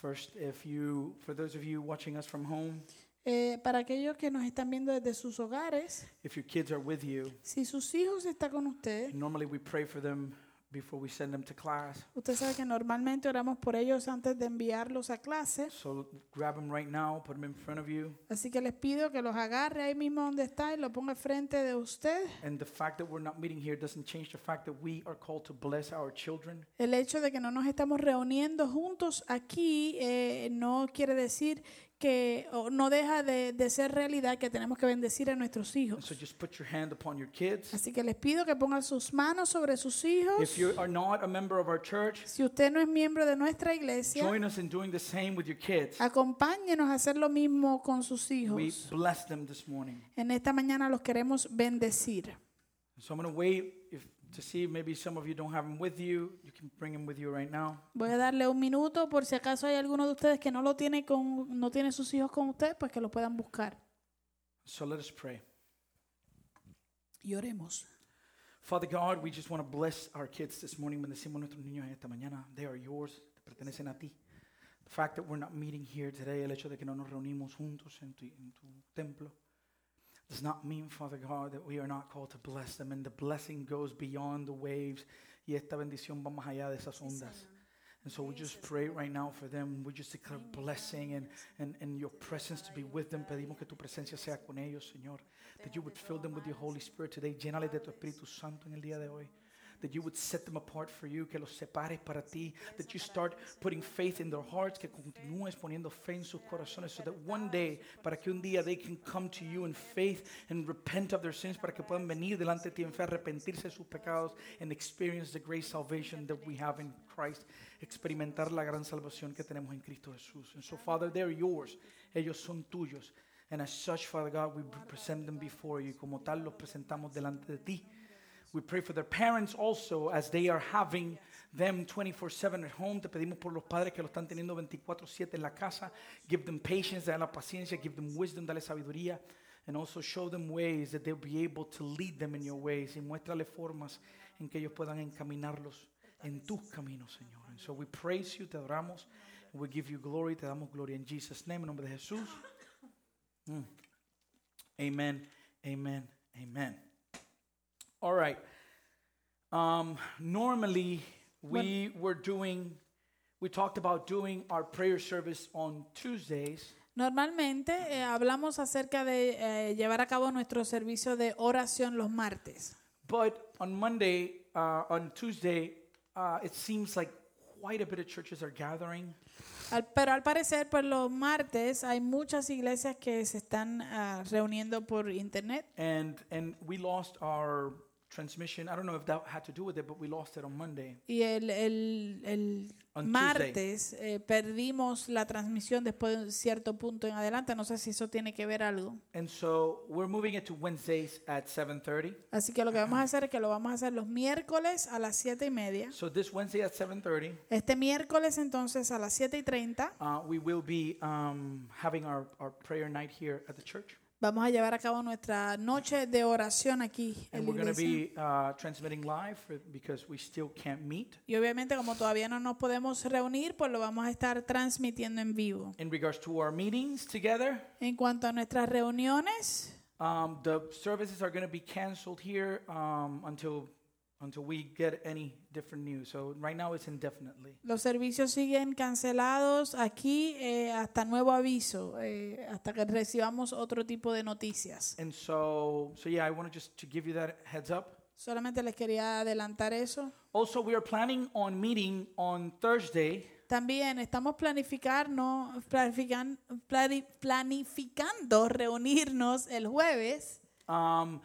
First, if you, for those of you watching us from home, Eh, para aquellos que nos están viendo desde sus hogares, if your kids are with you, si sus hijos están con usted, normally we pray for them before we send them to class. usted sabe que normalmente oramos por ellos antes de enviarlos a clase. So grab them right now, put them in front of you. Así que les pido que los agarre ahí mismo donde está y lo ponga frente de usted. And the fact that we're not meeting here doesn't change the fact that we are called to bless our children. El hecho de que no nos estamos reuniendo juntos aquí eh, no quiere decir que no deja de, de ser realidad que tenemos que bendecir a nuestros hijos. so just put your hand upon your kids. Así que les pido que pongan sus manos sobre sus hijos. If you are not a member of our church, Si usted no es miembro de nuestra iglesia, join us in doing the same with your kids. acompáñenos a hacer lo mismo con sus We hijos. bless them this morning. En esta mañana los queremos bendecir. So I'm going to wait to see maybe some of you don't have them with you. You can bring them with you right now. Voy a darle un minuto por si acaso hay alguno de ustedes que no lo tiene con no tiene sus hijos con usted, pues que lo puedan buscar. So let us pray. Y oremos. Father God, we just want to bless our kids this morning. Bendecimos nuestros niños en esta mañana. They are yours. Te pertenecen a ti. The fact that we're not meeting here today, el hecho de que no nos reunimos juntos en tu, en tu templo, does not mean, Father God, that we are not called to bless them. And the blessing goes beyond the waves. Y esta bendición va más allá de esas ondas. And so we just pray right now for them. We just declare blessing and, and, and your presence to be with them. Pedimos que tu presencia sea con ellos, Señor. That you would fill them with your Holy Spirit today. Llénales de tu Espíritu Santo en el día de hoy. That you would set them apart for you, que los separes para ti. That you start putting faith in their hearts, que continúes poniendo fe en sus corazones, so that one day, para que un día they can come to you in faith and repent of their sins, para que puedan venir delante de ti en fe, arrepentirse de sus pecados and experience the great salvation that we have in Christ. Experimentar la gran salvación que tenemos en Cristo Jesús. And so, Father, they're yours. Ellos son tuyos. And as such, Father God, we present them before you. Como tal, los presentamos delante de ti. We pray for their parents also as they are having them 24/7 at home. Te pedimos por los padres que lo están teniendo 24/7 en la casa. Give them patience, dale la paciencia, give them wisdom, dale sabiduría. And also show them ways that they'll be able to lead them in your ways. Y muéstrale formas en que ellos puedan encaminarlos en tus caminos, Señor. And so we praise you, te adoramos. We give you glory, te damos gloria en Jesus' name, en nombre de Jesús. Mm. Amen, amen, amen. All right. Um, normally, we were doing, we talked about doing our prayer service on Tuesdays. Normalmente eh, hablamos acerca de eh, llevar a cabo nuestro servicio de oración los martes. But on Monday, uh, on Tuesday, uh, it seems like quite a bit of churches are gathering. Al- pero al parecer, pues los martes hay muchas iglesias que se están ah, reuniendo por internet And, and we lost our transmission. I don't know if that had to do with it, but we lost it on Monday. y el, el- el On martes eh, perdimos la transmisión después de un cierto punto en adelante. No sé si eso tiene que ver algo. And so we're moving it to Wednesdays at 7.30. Así que lo que vamos a hacer es que lo vamos a hacer los miércoles a las siete y media. So this Wednesday at 7.30, Este miércoles entonces a las 7 y 30 uh, we will be um, having our, our prayer night here at the church. Vamos a llevar a cabo nuestra noche de oración aquí en And la we're going to iglesia. be uh, transmitting live for, because we still can't meet. Y obviamente como todavía no nos podemos reunir, pues lo vamos a estar transmitiendo en vivo. In regards to our meetings together, En cuanto a nuestras reuniones, um, the services are going to be canceled here um, until until we get any different news. So right now it's indefinitely. los servicios siguen cancelados aquí eh, hasta nuevo aviso, eh, hasta que recibamos otro tipo de noticias. And so so yeah, I want to just to give you that heads up. Solamente les quería adelantar eso. Also, we are planning on meeting on Thursday También estamos planificarnos, planifican- plani- planificando reunirnos el jueves um,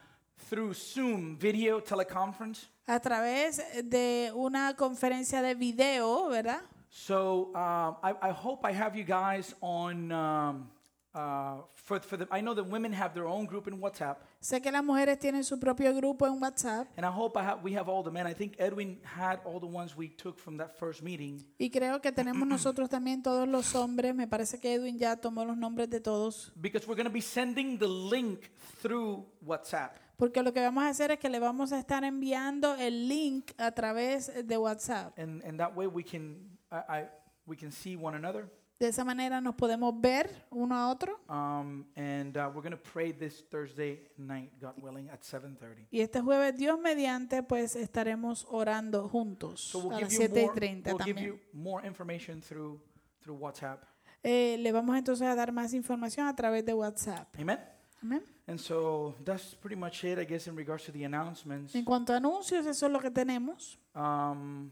through Zoom video teleconference. A través de una conferencia de video, ¿verdad? So um, I, I hope I have you guys on. Um, uh, for, for the, I know that women have their own group in WhatsApp, Sé que las mujeres tienen su propio grupo en WhatsApp and I hope I have, we have all the men. I think Edwin had all the ones we took from that first meeting. y creo que tenemos nosotros también todos los hombres. Me parece que Edwin ya tomó los nombres de todos. Because we're going to be sending the link through WhatsApp. Porque lo que vamos a hacer es que le vamos a estar enviando el link a través de WhatsApp. And, and that way we can, I, I, we can see one another. De esa manera nos podemos ver uno a otro. Um, and uh, we're going to pray this Thursday night, God willing, at 7:30. Y este jueves, Dios mediante, pues estaremos orando juntos So we'll a las give you 7 y more, 30 we'll give también. you more information through through WhatsApp. Eh, le vamos entonces a dar más información a través de WhatsApp. Amen. Amén. And so that's pretty much it, I guess, in regards to the announcements. En cuanto a anuncios, eso es lo que tenemos. Um,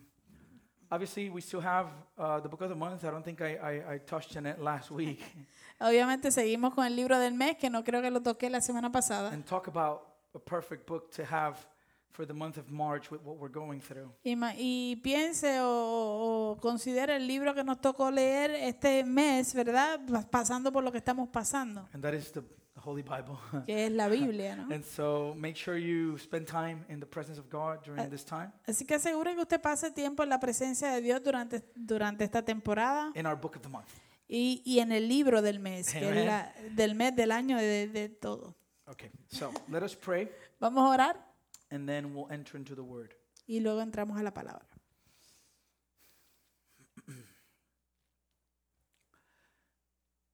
obviously, we still have uh, the book of the month. I don't think I, I, I touched on it last week. Obviamente seguimos con el libro del mes, que no creo que lo toqué la semana pasada. and talk about a perfect book to have for the month of March with what we're going through. Y, ma- y piense o, o considere el libro que nos tocó leer este mes, ¿verdad? Pa- Pasando por lo que estamos pasando, And that is the, the Holy Bible. que es la Biblia, ¿no? and so make sure you spend time in the presence of God during this time Así que aseguren que usted pase tiempo en la presencia de Dios durante, durante esta temporada in our book of the month. y, y en el libro del mes, que es la, del mes, del año, de, de todo. Okay, so let us pray Vamos a orar and then we'll enter into the word. y luego entramos a la palabra.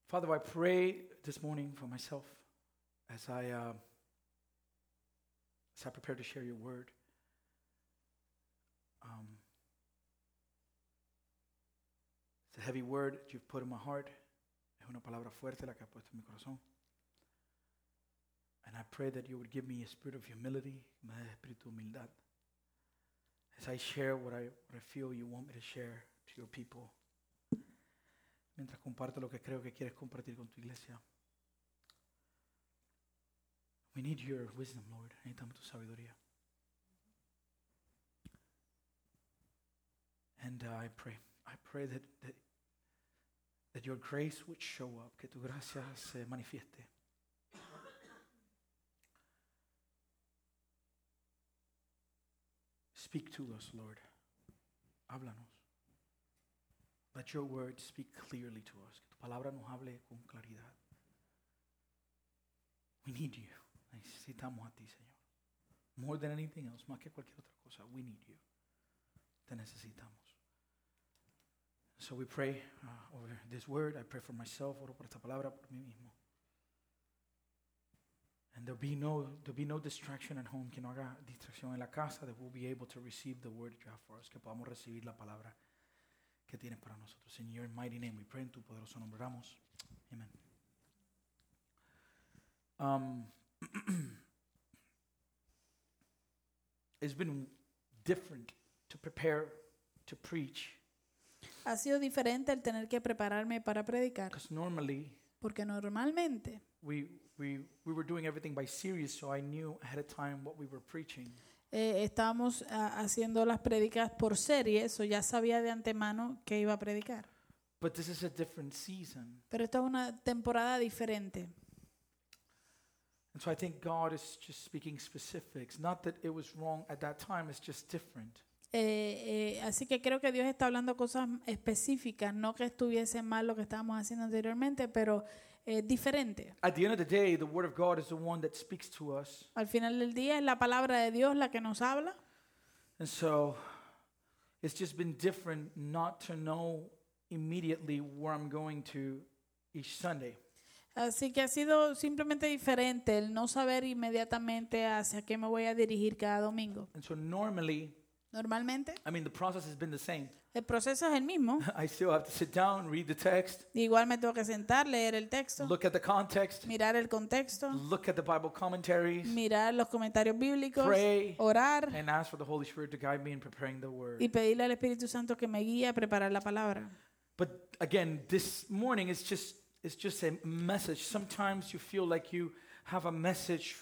Father, I pray this morning for myself as I uh, as I prepare to share your word. Um, it's a heavy word that you've put in my heart. Es una palabra fuerte la que has puesto en mi corazón. And I pray that you would give me a spirit of humility, me espíritu de humildad, as I share what I, what I feel you want me to share to your people mientras comparto lo que creo que quieres compartir con tu iglesia. We need your wisdom, Lord. Necesitamos tu sabiduría. And uh, I pray, I pray that, that, that your grace would show up, que tu gracia se manifieste. Speak to us, Lord. Háblanos. Let your word speak clearly to us. Que tu palabra nos hable con claridad. We need you. Necesitamos a ti, Señor. More than anything else, más que cualquier otra cosa, we need you. Te necesitamos. So we pray uh, over this word. I pray for myself, oro por esta palabra, por mí mismo. And there'll be no there'll be no distraction at home, que no haga distracción en la casa, that we'll be able to receive the word you have for us, que podamos recibir la palabra que tienes para nosotros. In your mighty name we pray en tu poderoso nombre. Oramos. Amen. Um, it's been different to prepare to preach Ha sido diferente el tener que prepararme para predicar, because normally porque normalmente we, we, we were doing everything by series, so I knew ahead of time what we were preaching. eh, estábamos ah, haciendo las prédicas por series, o ya sabía de antemano que iba a predicar. But this is a different season. Pero esta es una temporada diferente. And so I think God is just speaking specifics. Not that it was wrong at that time, it's just different. Eh, eh, así que creo que Dios está hablando cosas específicas, no que estuviese mal lo que estábamos haciendo anteriormente, pero eh, diferente. At the end of the day, the Word of God is the one that speaks to us. Al final del día es la palabra de Dios la que nos habla. And so it's just been different not to know immediately where I'm going to each Sunday. Así que ha sido simplemente diferente el no saber inmediatamente hacia qué me voy a dirigir cada domingo. And so normally, Normalmente I mean, the process has been the same. el proceso es el mismo. I still have to sit down, read the text, Igual me tengo que sentar, leer el texto, look at the context, mirar el contexto, look at the Bible commentaries, mirar los comentarios bíblicos, pray, orar and ask for the Holy Spirit to guide me in preparing the Word. y pedirle al Espíritu Santo que me guíe a preparar la palabra. But again, this morning it's just it's just a message. Sometimes you feel like you have a message,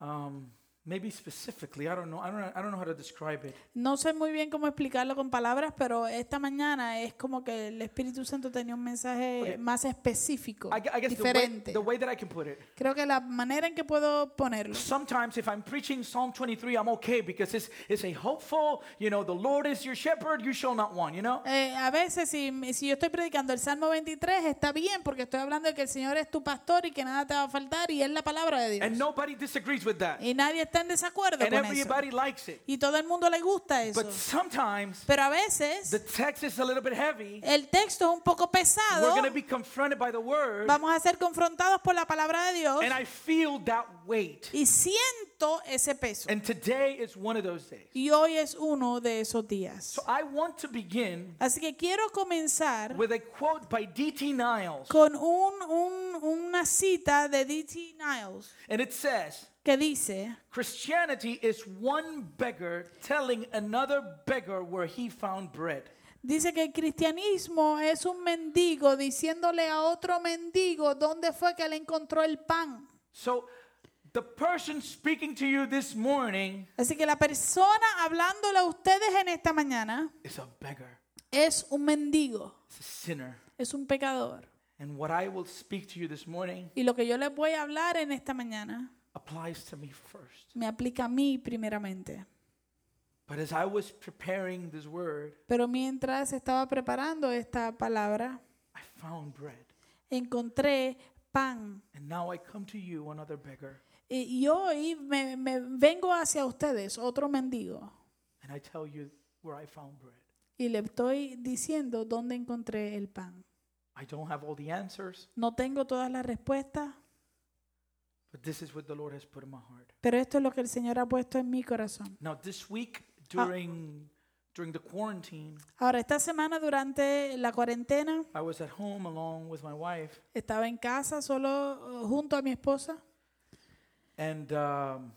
um, maybe specifically. I don't know. I don't. know- I don't know how to describe it. No sé muy bien cómo explicarlo con palabras, pero esta mañana es como que el Espíritu Santo tenía un mensaje más específico, I, gu- I guess the way, diferente. the way that I can put it. Creo que la manera en que puedo ponerlo. Sometimes if I'm preaching Psalm 23, I'm okay because it's it's a hopeful. You know, the Lord is your shepherd; you shall not want. You know. Eh, a veces si, si yo estoy predicando el Salmo 23 está bien porque estoy hablando de que el Señor es tu pastor y que nada te va a faltar y es la palabra de And Dios. nobody disagrees with that. Y nadie está está en desacuerdo and con eso. everybody likes it. Y todo el mundo le gusta eso. But sometimes Pero a veces the text is a little bit heavy. el texto es un poco pesado. We're going to be confronted by the word, Vamos a ser confrontados por la palabra de Dios and I feel that weight. y siento ese peso. And today is one of those days. Y hoy es uno de esos días. So I want to begin Así que quiero comenzar with a quote by D.T. Niles, con un, un- una cita de D.T. Niles and it says, que dice, Christianity is one beggar telling another beggar where he found bread. dice que el cristianismo es un mendigo diciéndole a otro mendigo dónde fue que le encontró el pan. So the person speaking to you this morning Así que la persona hablándole a ustedes en esta mañana is a beggar, es un mendigo, a sinner. es un pecador. And what I will speak to you this morning Y lo que yo les voy a hablar en esta mañana applies to me first. me aplica a mí primeramente. But as I was preparing this word, Pero mientras estaba preparando esta palabra, I found bread. encontré pan. And now I come to you, another beggar, Y, y hoy me, me vengo hacia ustedes, otro mendigo, and I tell you where I found bread. y le estoy diciendo dónde encontré el pan. I don't have all the answers, No tengo todas las respuestas, but this is what the Lord has put in my heart. pero esto es lo que el Señor ha puesto en mi corazón. Now, this week during during the quarantine, Ahora, esta semana durante la cuarentena, I was at home along with my wife, estaba en casa solo uh, junto a mi esposa and um,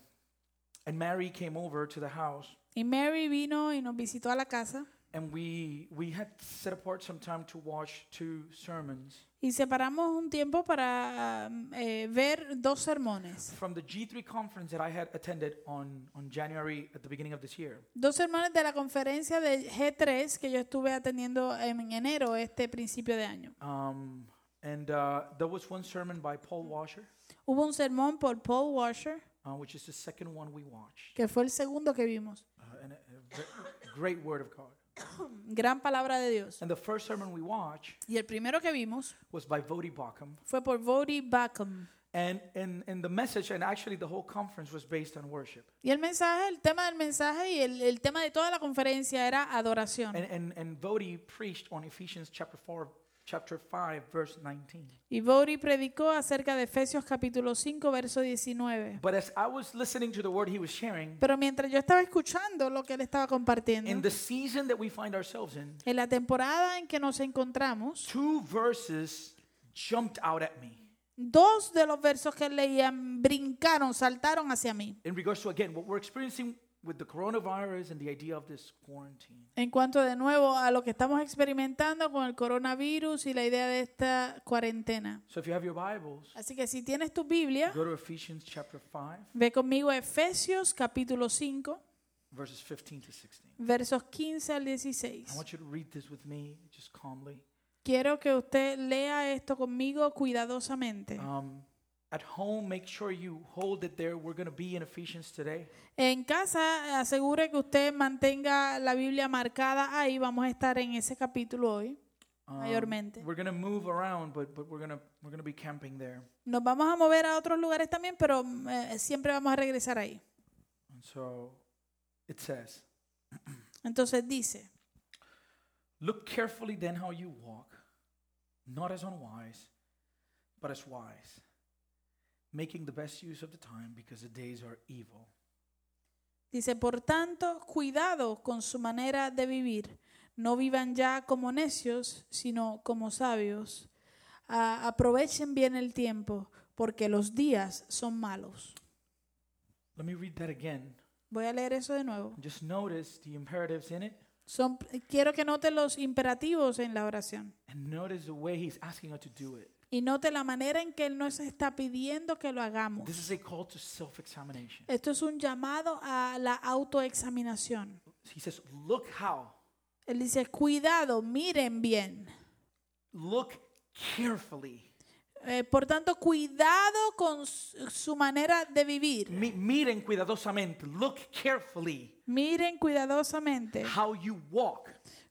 and Mary came over to the house, y Mary vino y nos visitó a la casa and we we had set apart some time to watch two sermons y separamos un tiempo para um, eh, ver dos sermones. from the G3 conference that I had attended on on January at the beginning of this year. Dos sermones de la conferencia de G3 que yo estuve atendiendo en enero, este principio de año. Um, and uh, there was one sermon by Paul Washer, Hubo un sermón por Paul Washer, uh, which is the second one we watched. que fue el segundo que vimos. Uh, and a, a great word of God. Gran palabra de Dios. And the first sermon we watched Y el primero que vimos was by Vodi Bakum. fue por Vodi Bakum. And in, in the message, and actually the whole conference was based on worship. Y el mensaje, el tema del mensaje y el, el tema de toda la conferencia era adoración. And, and, and Vodi preached on Ephesians chapter 4, chapter 5, verse 19. Y Vodi predicó acerca de Efesios capítulo 5, verso 19. But as I was listening to the word he was sharing, Pero mientras yo estaba escuchando lo que él estaba in compartiendo, the season that we find ourselves in, en la temporada en que nos encontramos, two verses jumped out at me dos de los versos que leían brincaron, saltaron hacia mí. in regards to, again, what we're experiencing with the coronavirus and the idea of this quarantine. En cuanto de nuevo a lo que estamos experimentando con el coronavirus y la idea de esta cuarentena. So if you have your Bibles, Así que si tienes tu Biblia, go to Ephesians chapter 5, ve conmigo a Efesios capítulo 5, verses 15 to 16. versos 15 al I 16. want you to read this with me just calmly. Quiero que usted lea esto conmigo cuidadosamente. Um, at home, make sure you hold it there. We're going to be in Ephesians today. En casa, asegure que usted mantenga la Biblia marcada ahí. Vamos a estar en ese capítulo hoy, Um, mayormente. we're going to move around, but, but we're going to we're going to be camping there. Nos vamos a mover a otros lugares también, pero eh, siempre vamos a regresar ahí. And so it says, Entonces dice, Look carefully then how you walk, not as unwise, but as wise, making the best use of the time because the days are evil. dice, por tanto, cuidado con su manera de vivir. No vivan ya como necios, sino como sabios. Ah, aprovechen bien el tiempo, porque los días son malos. Let me read that again. Voy a leer eso de nuevo. Just notice the imperatives in it Son, quiero que note los imperativos en la oración. and notice the way he's asking us to do it. Y note la manera en que Él nos está pidiendo que lo hagamos. This is a call to self examination. Esto es un llamado a la autoexaminación. He says, Look how, Él dice, cuidado, miren bien. look carefully. Eh, por tanto, cuidado con su manera de vivir. Mi- miren cuidadosamente. Look carefully Miren cuidadosamente how you walk.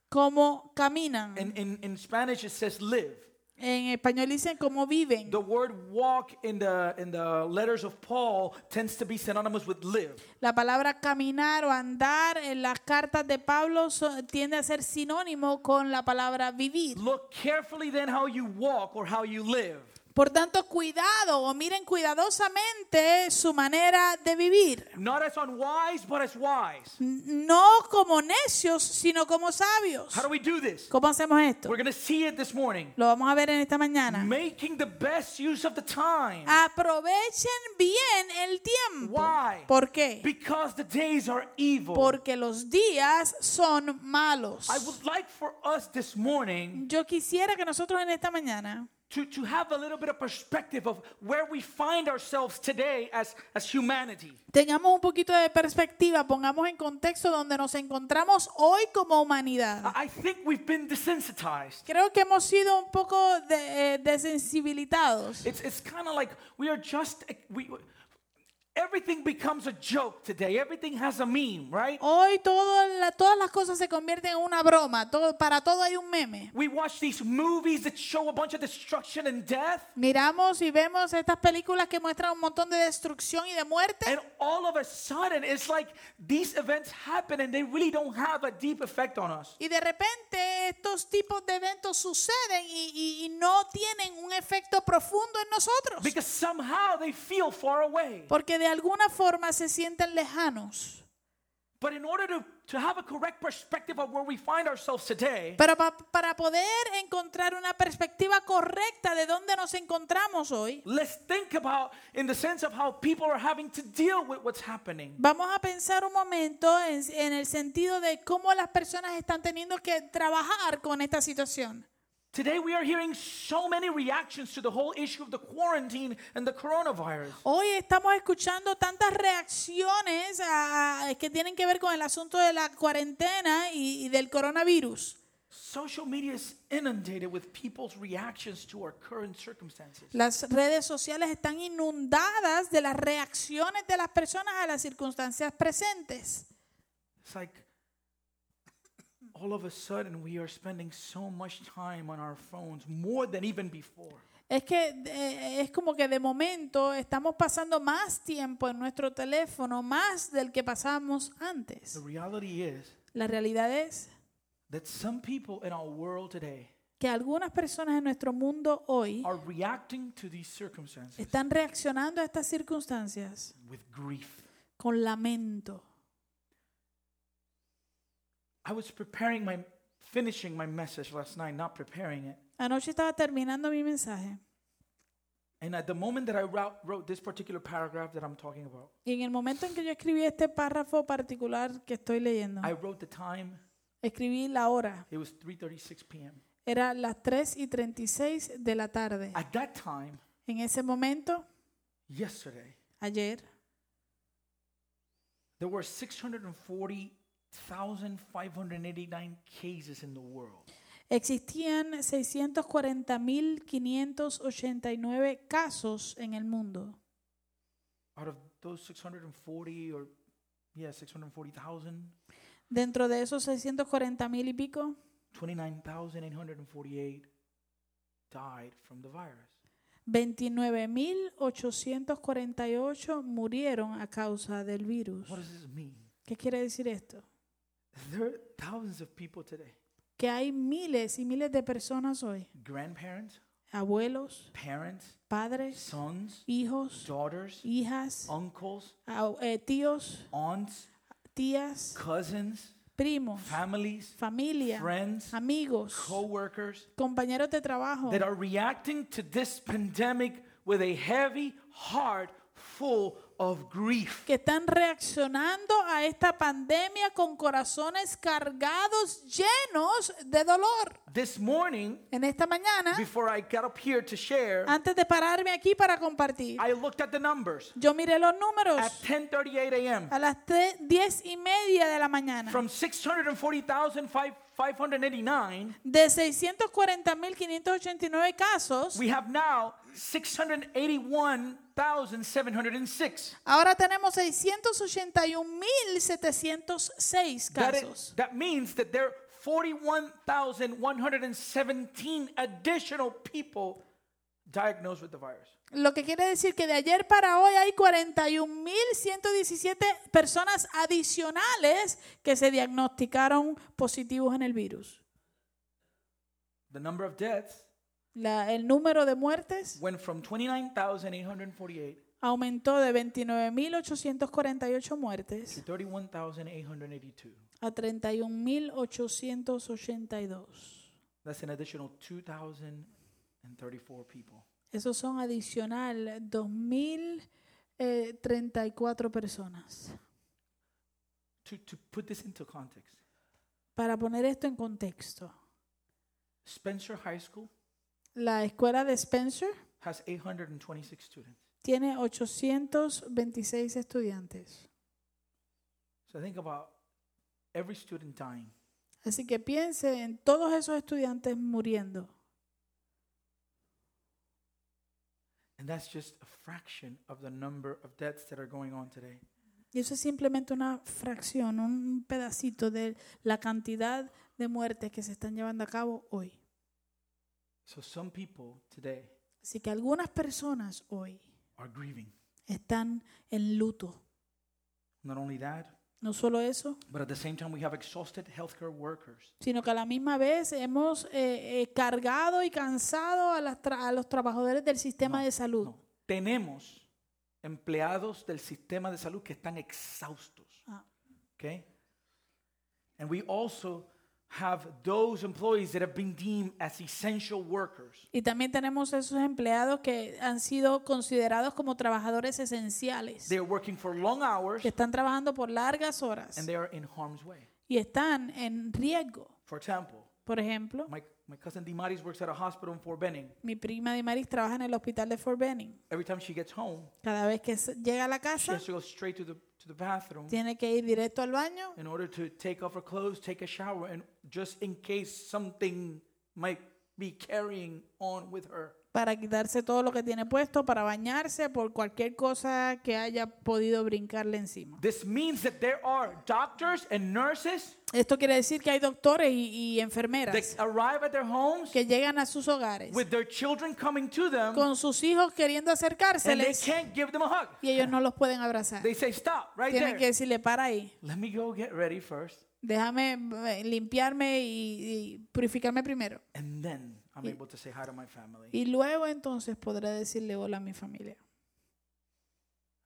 cómo caminan. In, in, in Spanish, it says live. En español dicen cómo viven. The word walk in the in the letters of Paul tends to be synonymous with live. La palabra caminar o andar en las cartas de Pablo so- tiende a ser sinónimo con la palabra vivir. Look carefully then how you walk or how you live. Por tanto, cuidado o miren cuidadosamente su manera de vivir. Not as unwise, but as wise. No como necios, sino como sabios. How do we do this? ¿Cómo hacemos esto? We're going to see it this morning. Lo vamos a ver en esta mañana. Making the best use of the time. Aprovechen bien el tiempo. Why? ¿Por qué? Because the days are evil. Porque los días son malos. I would like for us this morning Yo quisiera que nosotros en esta mañana to, to have a little bit of perspective of where we find ourselves today as, as humanity. tengamos un poquito de perspectiva, pongamos en contexto donde nos encontramos hoy como humanidad. I think we've been desensitized. Creo que hemos sido un poco de- eh, desensibilizados. It's, it's kind of like we are just, we, everything becomes a joke today. Everything has a meme, right? Hoy todo la- todas las cosas se convierten en una broma. Todo, para todo hay un meme. We watch these movies that show a bunch of destruction and death. Miramos y vemos estas películas que muestran un montón de destrucción y de muerte. And all of a sudden, it's like these events happen and they really don't have a deep effect on us. Y de repente estos tipos de eventos suceden y, y- y no tienen un efecto profundo en nosotros. Because somehow they feel far away. Porque de alguna forma se sienten lejanos. But in order to, to have a correct perspective of where we find ourselves today, Pero pa- para poder encontrar una perspectiva correcta de dónde nos encontramos hoy, let's think about in the sense of how people are having to deal with what's happening. vamos a pensar un momento en, en el sentido de cómo las personas están teniendo que trabajar con esta situación. Today we are hearing so many reactions to the whole issue of the quarantine and the coronavirus. Hoy estamos escuchando tantas reacciones a- que tienen que ver con el asunto de la cuarentena y, y del coronavirus. Social media is inundated with people's reactions to our current circumstances. Las redes sociales están inundadas de las reacciones de las personas a las circunstancias presentes. It's like all of a sudden we are spending so much time on our phones more than even before. Es que eh, es como que de momento estamos pasando más tiempo en nuestro teléfono, más del que pasamos antes. The reality is La realidad es that some people in our world today que algunas personas en nuestro mundo hoy are reacting to these circumstances están reaccionando a estas circunstancias with grief. con lamento. I was preparing my finishing my message last night, not preparing it. Anoche estaba terminando mi mensaje And at the moment that I wrote, wrote this particular paragraph that I'm talking about, y en el momento en que yo escribí este párrafo particular que estoy leyendo, I wrote the time. escribí la hora. It was 3:36 p.m. Era las 3 y 36 de la tarde. At that time, En ese momento, yesterday, ayer, there were 640,589 cases in the world. existían 640.589 casos en el mundo. Out of those 640 or yeah, 640,000, Dentro de esos 640.000 y pico, 29,848 died from the virus. 29.848 murieron a causa del virus. What does this mean? ¿Qué quiere decir esto? There are thousands of people today. Que hay miles y miles de personas hoy, Grandparents, abuelos, parents, padres, sons, hijos, daughters, hijas, uncles, eh, tíos, aunts, tías, cousins, primos, families, familia, friends, amigos, co-workers compañeros de trabajo that are reacting to this pandemic with a heavy heart full of grief. que están reaccionando a esta pandemia con corazones cargados, llenos de dolor. This morning, En esta mañana, before I got up here to share, antes de pararme aquí para compartir, I looked at the numbers. yo miré los At números 10:38 a.m., a las tre- diez y media de la mañana. from 640,589, De 640.589 casos, we have now 681,706. ahora tenemos 681.706 That, casos. is, that means that there 41,117 additional people diagnosed with the virus. Lo que quiere decir que de ayer para hoy hay 41.117 personas adicionales que se diagnosticaron positivos en el virus. The number of deaths La- el número de muertes went from 29,848 aumentó de 29.848 muertes to 31,882. a 31.882. That's an additional 2,034 people. Esos son adicional 2.034 personas. To, to put this into context, Para poner esto en contexto, Spencer High School la escuela de Spencer has 826 students. tiene 826 estudiantes. So think about every student dying. Así que piense en todos esos estudiantes muriendo. And that's just a fraction of the number of deaths that are going on today. Y eso es simplemente una fracción, un pedacito de la cantidad de muertes que se están llevando a cabo hoy. So some people today Así que algunas personas hoy are grieving. están en luto. Not only that, No solo eso, but at the same time, we have exhausted healthcare workers sino que a la misma vez hemos eh, eh, cargado y cansado a, las tra- a los trabajadores del sistema No, de salud. No, tenemos empleados del sistema de salud que están exhaustos. Ah. Okay? And we also have those employees that have been deemed as essential workers. Y también tenemos esos empleados que han sido considerados como trabajadores esenciales, They are working for long hours que están trabajando por largas horas and they are in harm's way. y están en riesgo. For example, Por ejemplo, my, my cousin Dimaris works at a hospital in Fort Benning. mi prima Dimaris trabaja en el hospital de Fort Benning. Every time she gets home, Cada vez que llega a la she casa, has to go straight to the, to the bathroom tiene que ir directo al baño in order to take off her clothes, take a shower, and just in case something might be carrying on with her. Para quitarse todo lo que tiene puesto, para bañarse por cualquier cosa que haya podido brincarle encima. This means that there are doctors and nurses Esto quiere decir que hay doctores y, y that enfermeras arrive at their homes que llegan a sus hogares with their children coming to them con sus hijos queriendo and they acercárseles can't give them a hug. y ellos no los pueden abrazar. They say, Stop right Tienen que there. decirle, para ahí, Let me go get ready first, déjame eh, limpiarme y, y purificarme primero. and then I'm Y- able to say hi to my family. Y luego entonces podré decirle hola a mi familia.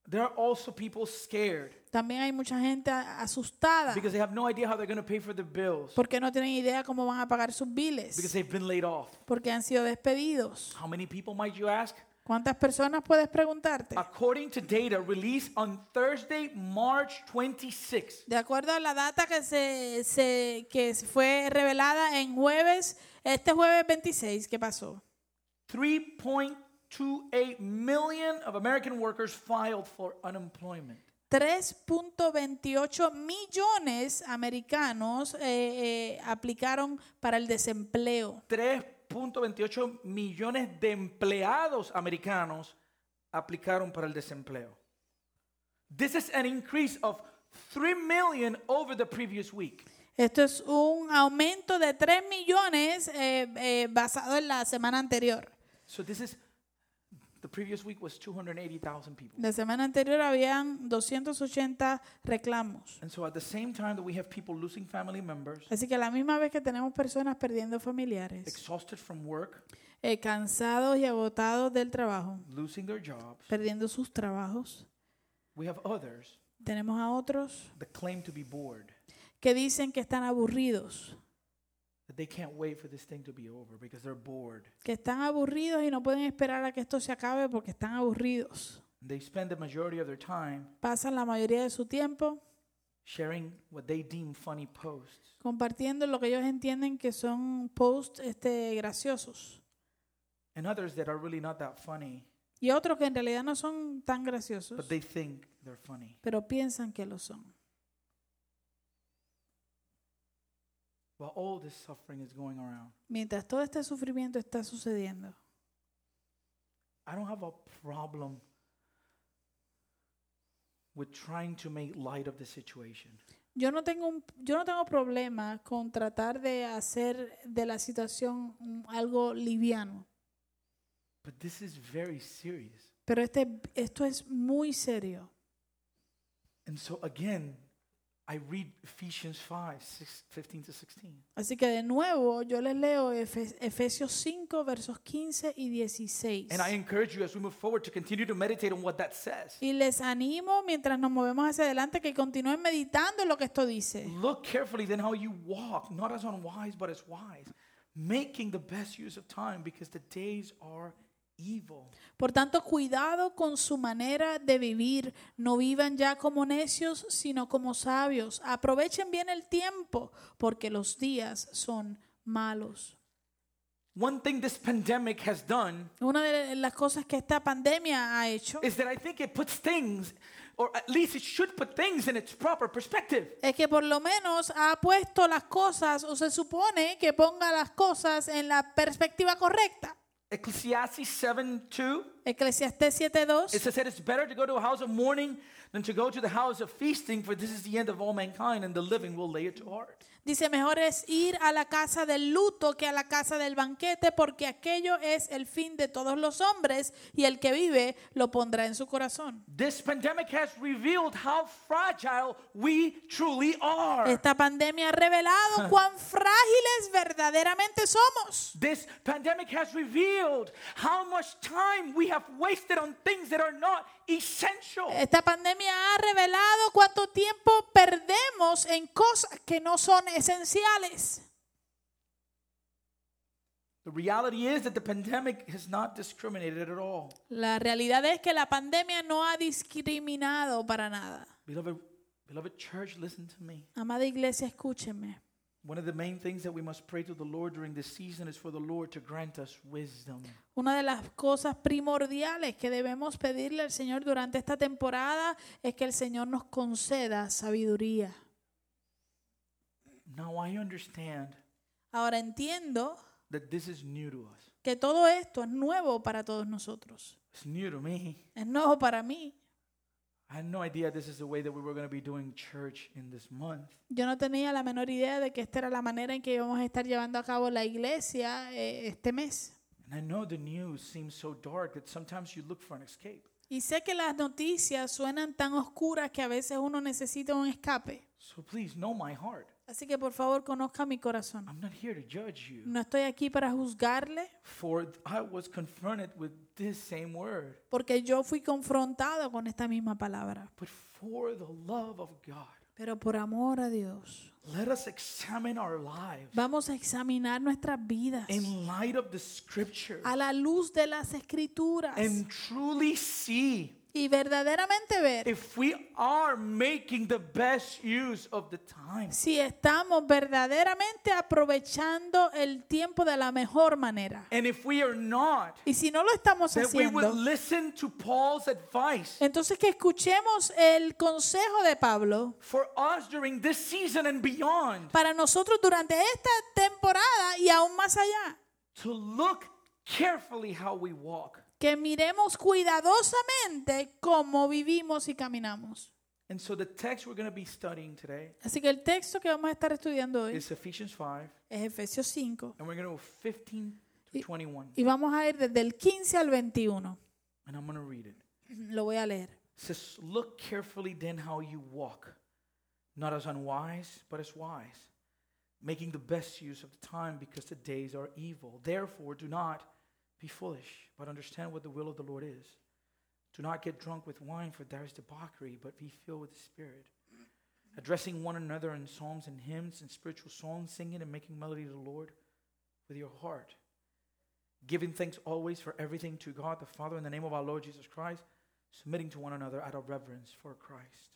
There are also people scared También hay mucha gente a- asustada because they have no idea how they're going to pay for their bills porque no tienen idea cómo van a pagar sus because biles, they've been laid off. porque han sido despedidos. How many people might you ask? ¿Cuántas personas puedes preguntarte? According to data released on Thursday, March 26, De acuerdo a la data que se, se- que fue revelada en jueves, este jueves 26, ¿qué pasó? 3.28 million of American workers filed for unemployment. 3.28 millones americanos eh, eh, aplicaron para el desempleo. 3.28 millones de empleados americanos aplicaron para el desempleo. This is an increase of 3 million over the previous week. Esto es un aumento de 3 millones eh, eh, basado en la semana anterior. So this is the previous week was 280,000 people. La semana anterior habían 280 reclamos. And so at the same time that we have people losing family members, Así que a la misma vez que tenemos personas perdiendo familiares, exhausted from work, eh, cansados y agotados del trabajo, losing their jobs, perdiendo sus trabajos, we have others tenemos a otros that claim to be bored, que dicen que están aburridos, que están aburridos y no pueden esperar a que esto se acabe porque están aburridos. They spend the majority of their time Pasan la mayoría de su tiempo sharing what they deem funny posts. compartiendo lo que ellos entienden que son posts este, graciosos And others that are really not that funny, y otros que en realidad no son tan graciosos, but they think they're funny. pero piensan que lo son. While all this suffering is going around, Mientras todo este sufrimiento está sucediendo, I don't have a problem with trying to make light of the situation. Yo no tengo un, yo no tengo problema con tratar de hacer de la situación algo liviano, But this is very serious. pero este, esto es muy serio. And so again, I read Ephesians 5, 6, 15 to 16. Así que de nuevo yo les leo Efe- Efesios 5 versos 15 y 16. And I encourage you as we move forward to continue to meditate on what that says. Y les animo mientras nos movemos hacia adelante que continúen meditando en lo que esto dice. Look carefully then how you walk, not as unwise, but as wise, making the best use of time because the days are. Por tanto, cuidado con su manera de vivir. No vivan ya como necios, sino como sabios. Aprovechen bien el tiempo, porque los días son malos. One thing this pandemic has done Una de las cosas que esta pandemia ha hecho is that I think it puts things, or at least it should put things in its proper perspective. es que por lo menos ha puesto las cosas, o se supone que ponga las cosas en la perspectiva correcta. Ecclesiastes 7 2, Eclesiastés it says that it's better to go to a house of mourning than to go to the house of feasting, for this is the end of all mankind, and the living will lay it to heart. Dice, mejor es ir a la casa del luto que a la casa del banquete, porque aquello es el fin de todos los hombres, y el que vive lo pondrá en su corazón. This pandemic has revealed how fragile we truly are. Esta pandemia ha revelado cuán frágiles verdaderamente somos. This pandemic has revealed how much time we have wasted on things that are not essential. Esta pandemia ha revelado cuánto tiempo perdemos en cosas que no son esenciales. The reality is that the pandemic has not discriminated at all. La realidad es que la pandemia no ha discriminado para nada. Beloved, beloved church, listen to me. Amada iglesia, escúcheme. One of the main things that we must pray to the Lord during this season is for the Lord to grant us wisdom. Una de las cosas primordiales que debemos pedirle al Señor durante esta temporada es que el Señor nos conceda sabiduría. Now I understand Ahora entiendo that this is new to us. que todo esto es nuevo para todos nosotros. It's new to me. Es nuevo para mí. Yo no tenía la menor idea de que esta era la manera en que íbamos a estar llevando a cabo la iglesia eh, este mes. And I know the news seems so dark that sometimes you look for an escape. Y sé que las noticias suenan tan oscuras que a veces uno necesita un escape. So please know my heart. Así que por favor conozca mi corazón. I'm not here to judge you. No estoy aquí para juzgarle, For I was confronted with this same word. porque yo fui confrontado con esta misma palabra. But for the love of God, Pero por amor a Dios, let us examine our lives vamos a examinar nuestras vidas in light of the scripture a la luz de las escrituras and truly see y verdaderamente ver if we are making the best use of the time. si estamos verdaderamente aprovechando el tiempo de la mejor manera. And if we are not, Y si no lo estamos that we haciendo, listen to Paul's advice entonces que escuchemos el consejo de Pablo for us during this season and beyond para nosotros durante esta temporada y aún más allá. to look carefully how we walk. Que miremos cuidadosamente cómo vivimos y caminamos. And so the text we're going to be studying today Así que el texto que vamos a estar estudiando hoy is Ephesians 5, es Efesios 5 and we're going to go 15 to 21. y vamos a ir desde el 15 al 21. And I'm going to read it. Lo voy a leer. It says, Look carefully then how you walk, not as unwise, but as wise, making the best use of the time because the days are evil. Therefore, do not be foolish, but understand what the will of the Lord is. Do not get drunk with wine, for there is debauchery, but be filled with the Spirit. Addressing one another in psalms and hymns and spiritual songs, singing and making melody to the Lord with your heart. Giving thanks always for everything to God the Father in the name of our Lord Jesus Christ submitting to one another out of reverence for Christ.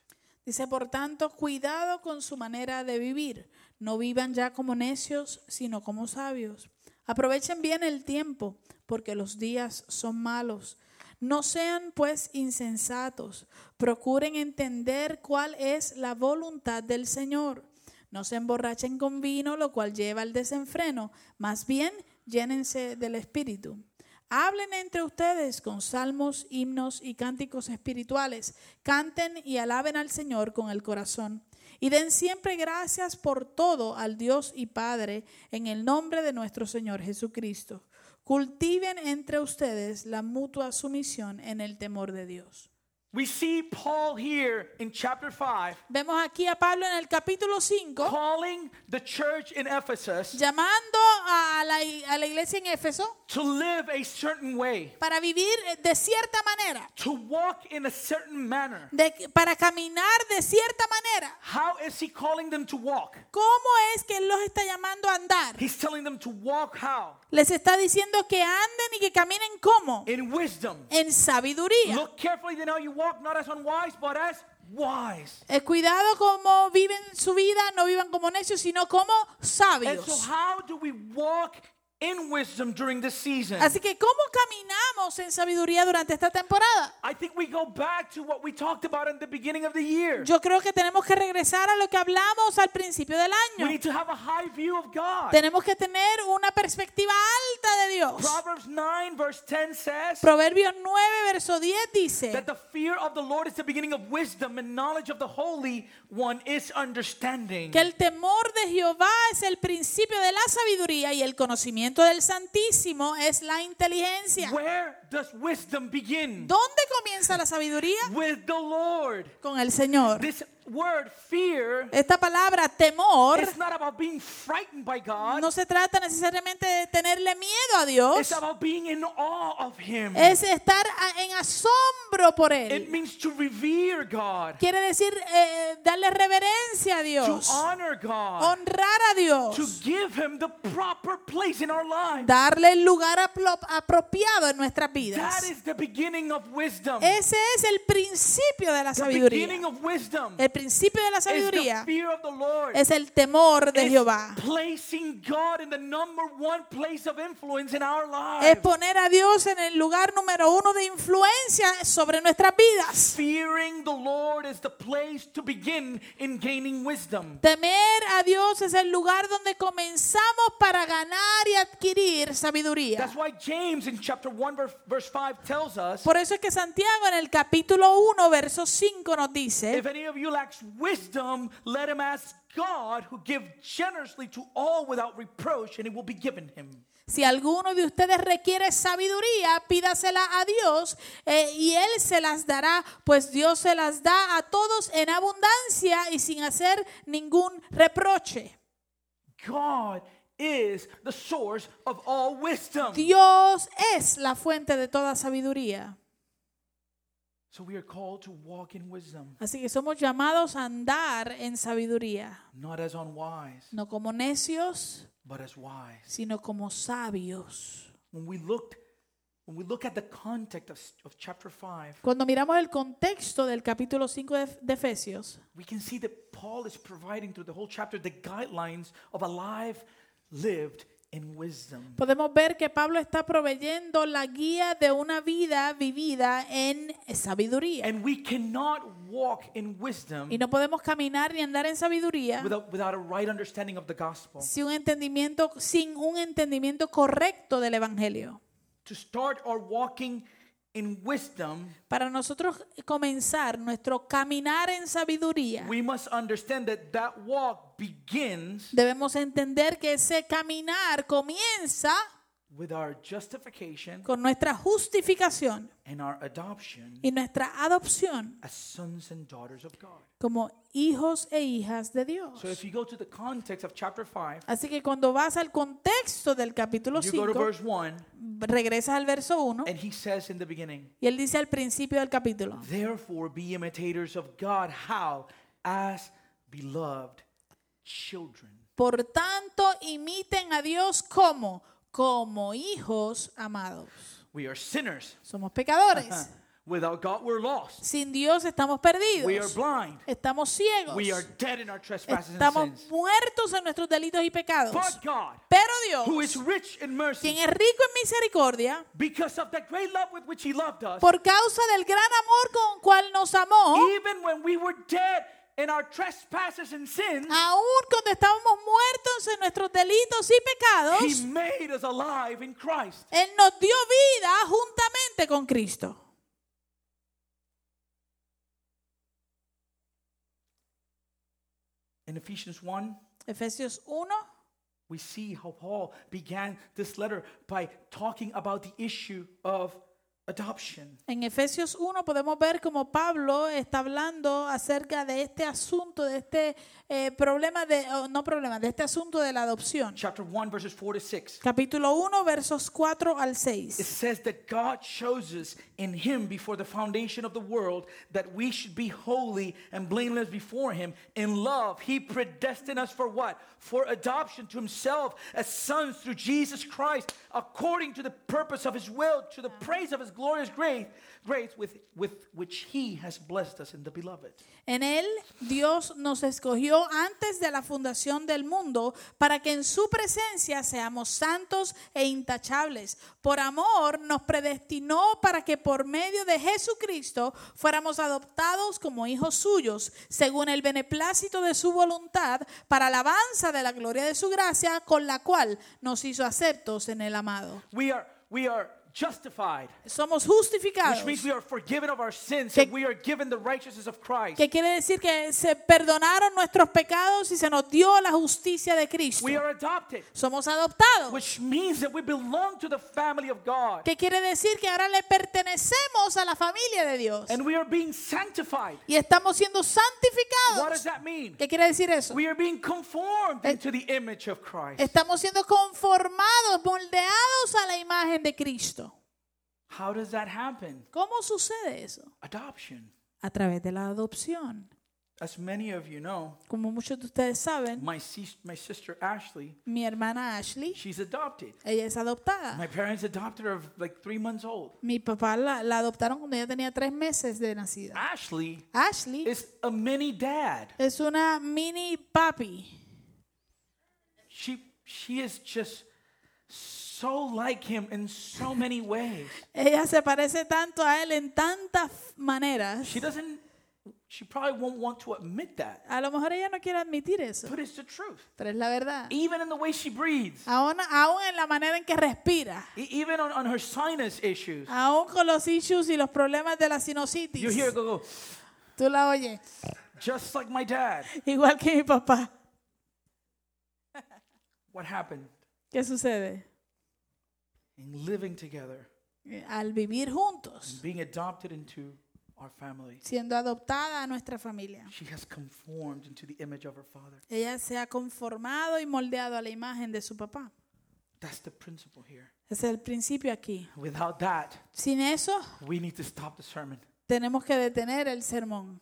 Dice, por tanto, cuidado con su manera de vivir. No vivan ya como necios, sino como sabios. Aprovechen bien el tiempo, porque los días son malos. No sean pues insensatos. Procuren entender cuál es la voluntad del Señor. No se emborrachen con vino, lo cual lleva al desenfreno. Más bien, llénense del Espíritu. Hablen entre ustedes con salmos, himnos y cánticos espirituales. Canten y alaben al Señor con el corazón. Y den siempre gracias por todo al Dios y Padre en el nombre de nuestro Señor Jesucristo. Cultiven entre ustedes la mutua sumisión en el temor de Dios. We see Paul here in chapter 5 Vemos aquí a Pablo en el capítulo 5 calling the church in Ephesus llamando a la, a la iglesia en Éfeso to live a certain way, para vivir de cierta manera, to walk in a certain manner. de- para caminar de cierta manera. How is he calling them to walk? ¿Cómo es que Él los está llamando a andar? He's telling them to walk how? Les está diciendo que anden y que caminen como? In wisdom. En sabiduría. Look carefully then how you walk, not as unwise, but as wise. Eh, cuidado como viven su vida, no vivan como necios, sino como And sabios. so, how do we walk in wisdom during this season? Así que, ¿cómo caminamos en sabiduría durante esta temporada? I think we go back to what we talked about in the beginning of the year. Yo creo que tenemos que regresar a lo que hablamos al principio del We año. need to have a high view of God. Tenemos que tener una perspectiva alta de Dios. Proverbs 9, verse 10 says Proverbios 9, verso 10 dice that the fear of the Lord is the beginning of wisdom, and knowledge of the Holy One is understanding. que el temor de Jehová es el principio de la sabiduría y el conocimiento del Santísimo es la inteligencia. Where does wisdom begin? ¿Dónde comienza la sabiduría? With the Lord. Con el Señor. This word fear Esta palabra temor not about being frightened by God. no se trata necesariamente de tenerle miedo a Dios, It's about being in awe of Him. es estar en asombro por It Él. means to revere God, Quiere decir eh, darle reverencia a to Dios, honor God, honrar a to Dios, give Him the proper place in our lives. darle el lugar apro- apropiado en nuestras That vidas. is the beginning of wisdom. Ese es el principio de la The sabiduría. beginning of wisdom El principio de la sabiduría fear of the Lord. es el temor de Jehová. Es poner a Dios en el lugar número uno de influencia sobre nuestras vidas. Temer a Dios es el lugar donde comenzamos para ganar y adquirir sabiduría. That's why James in chapter 1 verse, verse 5 tells us Por eso es que Santiago en el capítulo 1, verso 5 nos dice, lacks wisdom, let him ask God who gives generously to all without reproach and it will be given him. si alguno de ustedes requiere sabiduría, pídasela a Dios eh, y Él se las dará, pues Dios se las da a todos en abundancia y sin hacer ningún reproche. God is the source of all wisdom. Dios es la fuente de toda sabiduría. So we are called to walk in wisdom, Así que somos llamados a andar en sabiduría, not as unwise, no como necios, but as wise. sino como sabios. When we looked when we look at the context of, of chapter 5, Cuando miramos el contexto del capítulo 5 de, de Efesios, we can see that Paul is providing through the whole chapter the guidelines of a life lived. Podemos ver que Pablo está proveyendo la guía de una vida vivida en sabiduría. And we cannot walk in wisdom Y no podemos caminar ni andar en sabiduría without, without a right understanding of the gospel. sin un entendimiento, sin un entendimiento correcto del Evangelio. To start our walking in wisdom, Para nosotros comenzar nuestro caminar en sabiduría, we must understand that that walk begins debemos entender que ese caminar comienza with our justification con nuestra justificación and our adoption y nuestra adopción as sons and daughters of God. como hijos e hijas de Dios. So if you go to the context of chapter 5, Así que cuando vas al contexto del capítulo you go to 5, verse 1, regresas al verso 1 and he says in the beginning, y él dice al principio del capítulo, Therefore be imitators of God. How? As beloved children. por tanto imiten a Dios como, como hijos amados. We are sinners. Somos pecadores. Without God, we're lost. Sin Dios estamos We are perdidos. blind. Estamos ciegos. We are dead in our trespasses and Estamos sins. muertos en nuestros delitos y pecados. But God, Pero who is Dios, rich in mercy, quien es rico en misericordia, because of the great love with which He loved us, por causa del gran amor con cual nos amó, even when we were dead in our trespasses and sins, aun cuando estábamos muertos en nuestros delitos y pecados, He made us alive in Christ. Él nos dio vida juntamente con Cristo. In Ephesians 1, Efesios 1, we see how Paul began this letter by talking about the issue of adoption. en Efesios 1 podemos ver como Pablo está hablando acerca de este asunto, de este eh, problema, de, oh, no problema, de este asunto de la adopción. Chapter 1, verses 4 to 6. Capítulo 1, versos 4 al It says that God chose us in Him before the foundation of the world that we should be holy and blameless before Him. In love, He predestined us for what? For adoption to Himself as sons through Jesus Christ, according to the purpose of His will, to the praise of His glorious grace, grace with, with which He has blessed us in the beloved. En él Dios nos escogió antes de la fundación del mundo para que en su presencia seamos santos e intachables. Por amor nos predestinó para que por medio de Jesucristo fuéramos adoptados como hijos suyos, según el beneplácito de su voluntad, para alabanza de la gloria de su gracia, con la cual nos hizo aceptos en el amado. We are, we are justified, Somos which justificados. means we are forgiven of our sins Que- and we are given the righteousness of Christ. que quiere decir que se perdonaron nuestros pecados y se nos dio la justicia de Cristo. We are adopted. Somos adoptados. which means that we belong to the family of God. Que quiere decir que ahora le pertenecemos a la familia de Dios. And we are being sanctified. Y estamos siendo What does santificados. that mean? ¿Qué quiere decir eso? We are being conformed Eh, into the image of Christ. Estamos siendo conformados, moldeados a la imagen de Cristo. How does that happen? ¿Cómo sucede eso? Adoption. A través de la adopción. As many of you know, Como muchos de ustedes saben, my, sis- my sister Ashley, mi hermana Ashley, she's adopted. ella es adoptada. My parents adopted her like three months old. Mi papá la, la adoptaron cuando ella tenía tres meses de nacida. Ashley Ashley is a mini dad. es una mini papi. She she is just so like him in so many ways. Ella se parece tanto a él en tantas maneras. She doesn't she probably won't want to admit that. A lo mejor ella no quiere admitir eso, But it's the truth. pero es la verdad. Even in the way she breathes, Aún, aún en la manera en que respira, e- even on, on her sinus issues. aún con los issues y los problemas de la You sinusitis, hear her go, go, tú la oyes, just like my dad. igual que mi papá. What happened? ¿Qué sucede? In living together, Eh, Al vivir juntos, being adopted into our family, siendo adoptada a nuestra familia, she has conformed into the image of her father. ella se ha conformado y moldeado a la imagen de su papá. That's the principle here. Es el principio aquí. Without that, Sin eso, we need to stop the sermon. tenemos que detener el sermón.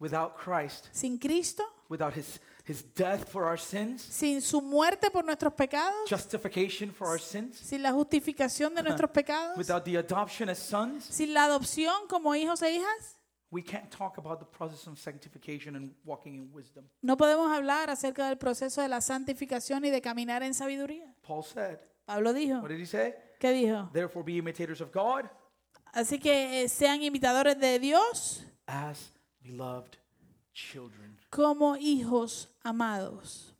Without Christ, Sin Cristo, without his, his death for our sins, sin su muerte por nuestros pecados, justification for our sins, sin la justificación de nuestros pecados, without the adoption as sons, sin la adopción como hijos e hijas, we can't talk about the process of sanctification and walking in wisdom. no podemos hablar acerca del proceso de la santificación y de caminar en sabiduría. Paul said, Pablo dijo, what did he say? ¿qué dijo? Therefore, be imitators of God Así que eh, sean imitadores de Dios as beloved children. Como hijos amados.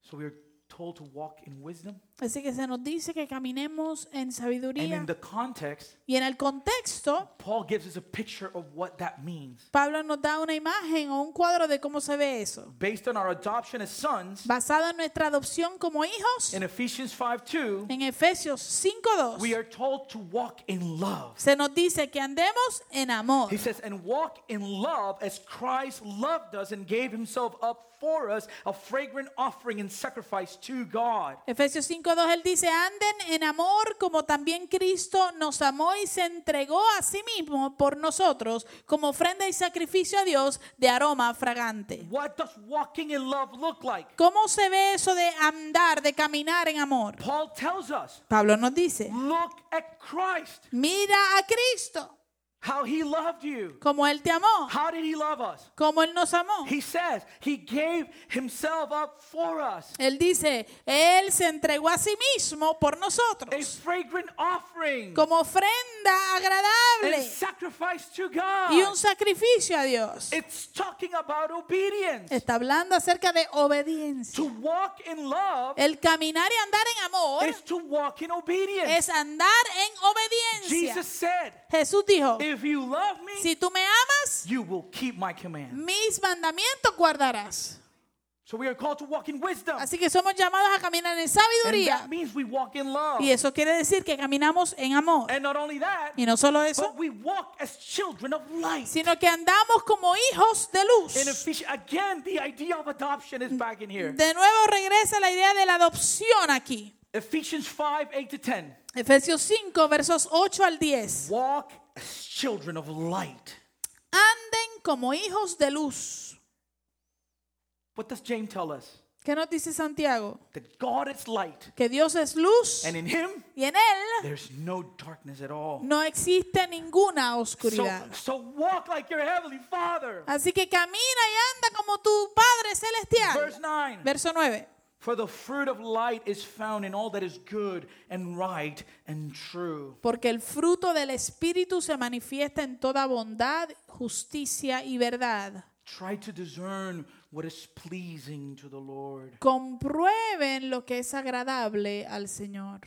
So we are told to walk in wisdom. Así que se nos dice que caminemos en And sabiduría. in the context, Y en el contexto, Paul gives us a picture of what that means. Pablo nos da una imagen o un cuadro de cómo se ve eso. Based on our adoption as sons, Basado en nuestra adopción como hijos, in Ephesians 5 2, en Efesios 5.2, we are told to walk in love. se nos dice que andemos en amor. He says, and walk in love as Christ loved us and gave himself up for us, a fragrant offering and sacrifice to God. Efesios 5.2, él dice, anden en amor como también Cristo nos amó y se entregó a sí mismo por nosotros como ofrenda y sacrificio a Dios de aroma fragante. What does walking in love look like? ¿Cómo se ve eso de andar, de caminar en amor? Paul tells us, Pablo nos dice, look at Christ, mira a Cristo how he loved you. como Él te amó, How did he love us? como Él nos amó. He says he gave himself up for us. Él dice, Él se entregó a sí mismo por A nosotros fragrant offering como ofrenda agradable sacrifice to y un God. sacrificio a Dios. It's talking about obedience. Está hablando acerca de obediencia. To walk in love El caminar y andar en amor is to walk in obedience. es andar en obediencia. Jesus said, Jesús dijo, If you love me, si tú me amas, you will keep my command. Mis mandamientos guardarás. So we are called to walk in wisdom. Así que somos llamados a caminar en And sabiduría. that means we walk in love. Y eso quiere decir que caminamos en amor. And not only that, Y no solo eso, but we walk as children of light. sino que andamos como hijos de luz. Ephesians, again, the idea of adoption is back in here. De nuevo regresa la idea de la adopción aquí. Ephesians 5, 8 to 10. Efesios 5, versos 8 al 10. Walk children of light. Anden como hijos de luz. What does James tell us? ¿Qué nos dice Santiago? That God is light, Que Dios es luz and in Him y en Él there's no darkness at all. no existe ninguna So, oscuridad. so walk like your heavenly Father. Así que camina y anda como tu Padre Celestial. Verse 9. Verso 9. For the fruit of light is found in all that is good and right and true. Porque el fruto del Espíritu se manifiesta en toda bondad, justicia y verdad. Try to discern what is pleasing to the Lord. Comprueben lo que es agradable al Señor.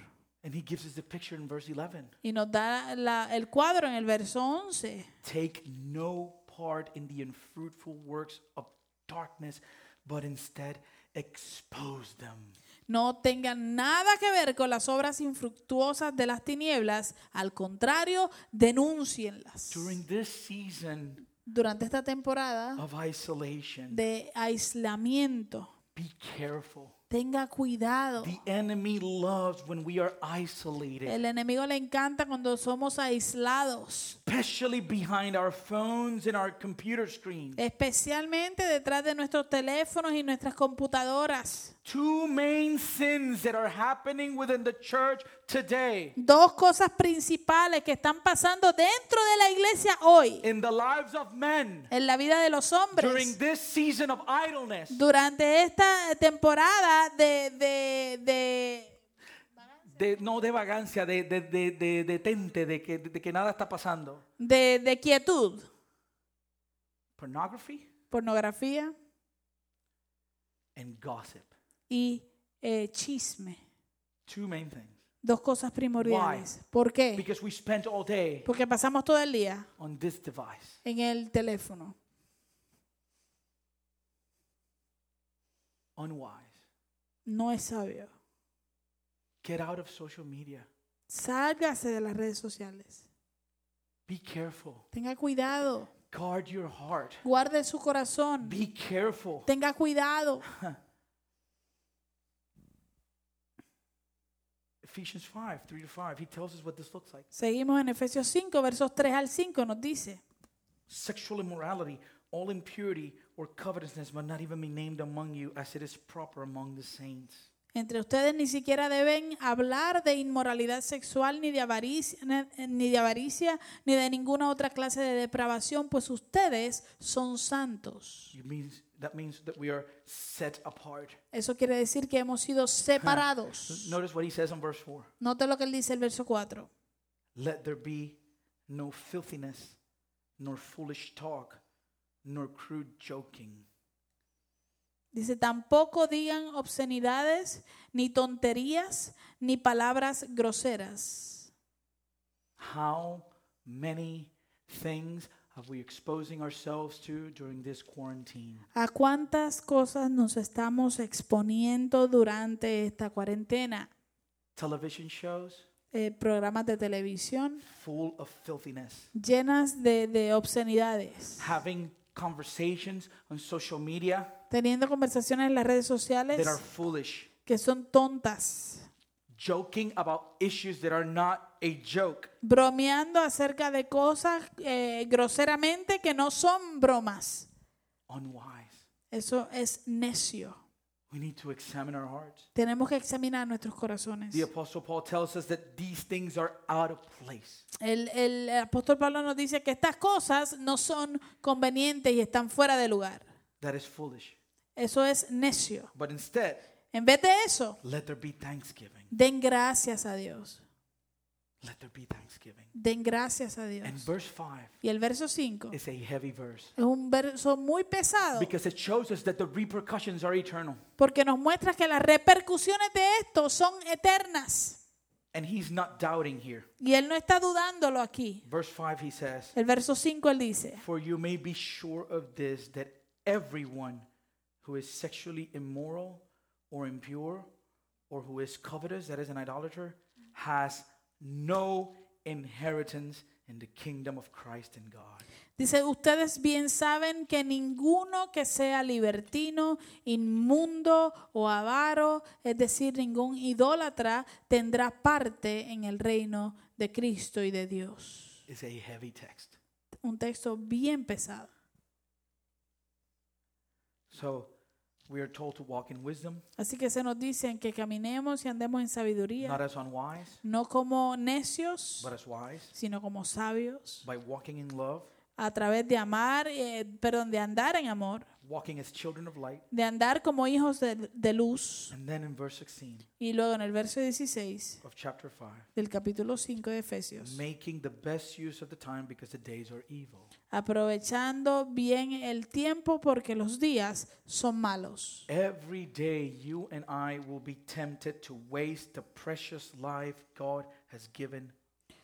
And He gives us the picture in verse 11. Y nos da la- el cuadro en el verso 11. Take no part in the unfruitful works of darkness, but instead expose them. No tengan nada que ver con las obras infructuosas de las tinieblas. Al contrario, denúncienlas. During this season Durante esta temporada of isolation, de aislamiento, be careful. Tenga cuidado. The enemy loves when we are isolated, El enemigo le encanta cuando somos aislados, especially behind our phones and our computer screens. especialmente detrás de nuestros teléfonos y nuestras computadoras. Two main sins that are happening within the church today Dos cosas principales que están pasando dentro de la iglesia hoy, in the lives of men en la vida de los during hombres, this season of idleness. durante esta temporada de, de, de De, no de vagancia, de, de, de, de, detente, de que, de que nada está pasando. de, de quietud, Pornography pornografía and gossip. y eh, chisme. Two main things. Dos cosas primordiales. ¿Por qué? Because we spent all day Porque pasamos todo el día on this device. en el teléfono. Unwise. No es sabio. Get out of social media. Sálgase de las redes sociales. Be careful. Tenga cuidado. Guard your heart. Guarde su corazón. Be careful. Tenga cuidado. Ephesians 5, 3 to 5, he tells us what this looks like. Seguimos en Efesios 5, versos 3 al 5, nos dice. Sexual immorality, all impurity or covetousness must not even be named among you as it is proper among the saints. Entre ustedes ni siquiera deben hablar de inmoralidad sexual, ni de avaricia, ni de avaricia, ni de ninguna otra clase de depravación, pues ustedes son santos. That means that we are set apart. Eso quiere decir que hemos sido separados. Notice what he says in verse 4. Note lo que él dice el verso 4. Let there be no filthiness, nor foolish talk, nor crude joking. Dice, tampoco digan obscenidades, ni tonterías, ni palabras groseras. How many things have we exposing ourselves to during this quarantine? ¿A cuántas cosas nos estamos exponiendo durante esta cuarentena? Television shows Eh, programas de televisión full of filthiness. llenas de, de obscenidades, Having conversations on social media teniendo conversaciones en las redes that sociales are foolish. que son tontas, Joking about issues that are not a joke. bromeando acerca de cosas eh, groseramente que no son bromas. Unwise. Eso es necio. We need to examine our hearts. Tenemos que examinar nuestros corazones. The Apostle Paul tells us that these things are out of place. El, el apóstol Pablo nos dice que estas cosas no son convenientes y están fuera de lugar. That is foolish. Eso es necio. But instead, En vez de eso, let there be thanksgiving. den gracias a Dios. Let there be thanksgiving. Den gracias a And Dios. verse 5 Y el verso 5 is a heavy verse es un verso muy pesado because it shows us that the repercussions are eternal. porque nos muestra que las repercusiones de esto son eternas. And he's not doubting here. Y él no está dudándolo aquí. Verse 5, he says, El verso 5 él dice, For you may be sure of this, that everyone who is sexually immoral or impure, or who is covetous, that is an idolater, has no inheritance in the kingdom of Christ and God. dice, ustedes bien saben que ninguno que sea libertino, inmundo o avaro, es decir, ningún idólatra, tendrá parte en el reino de Cristo y de Dios. It's a heavy text. Un texto bien pesado. So we are told to walk in wisdom, Así que se nos dicen que caminemos y andemos en sabiduría, not as unwise, no como necios, but as wise, sino como sabios, by walking in love, a través de amar, eh, perdón, de andar en amor, walking as children of light. de andar como hijos de, de luz. And then in verse 16 Y luego en el verso 16 of chapter 5, del capítulo 5 de Efesios, making the best use of the time because the days are evil. aprovechando bien el tiempo porque los días son malos. Every day, you and I will be tempted to waste the precious life God has given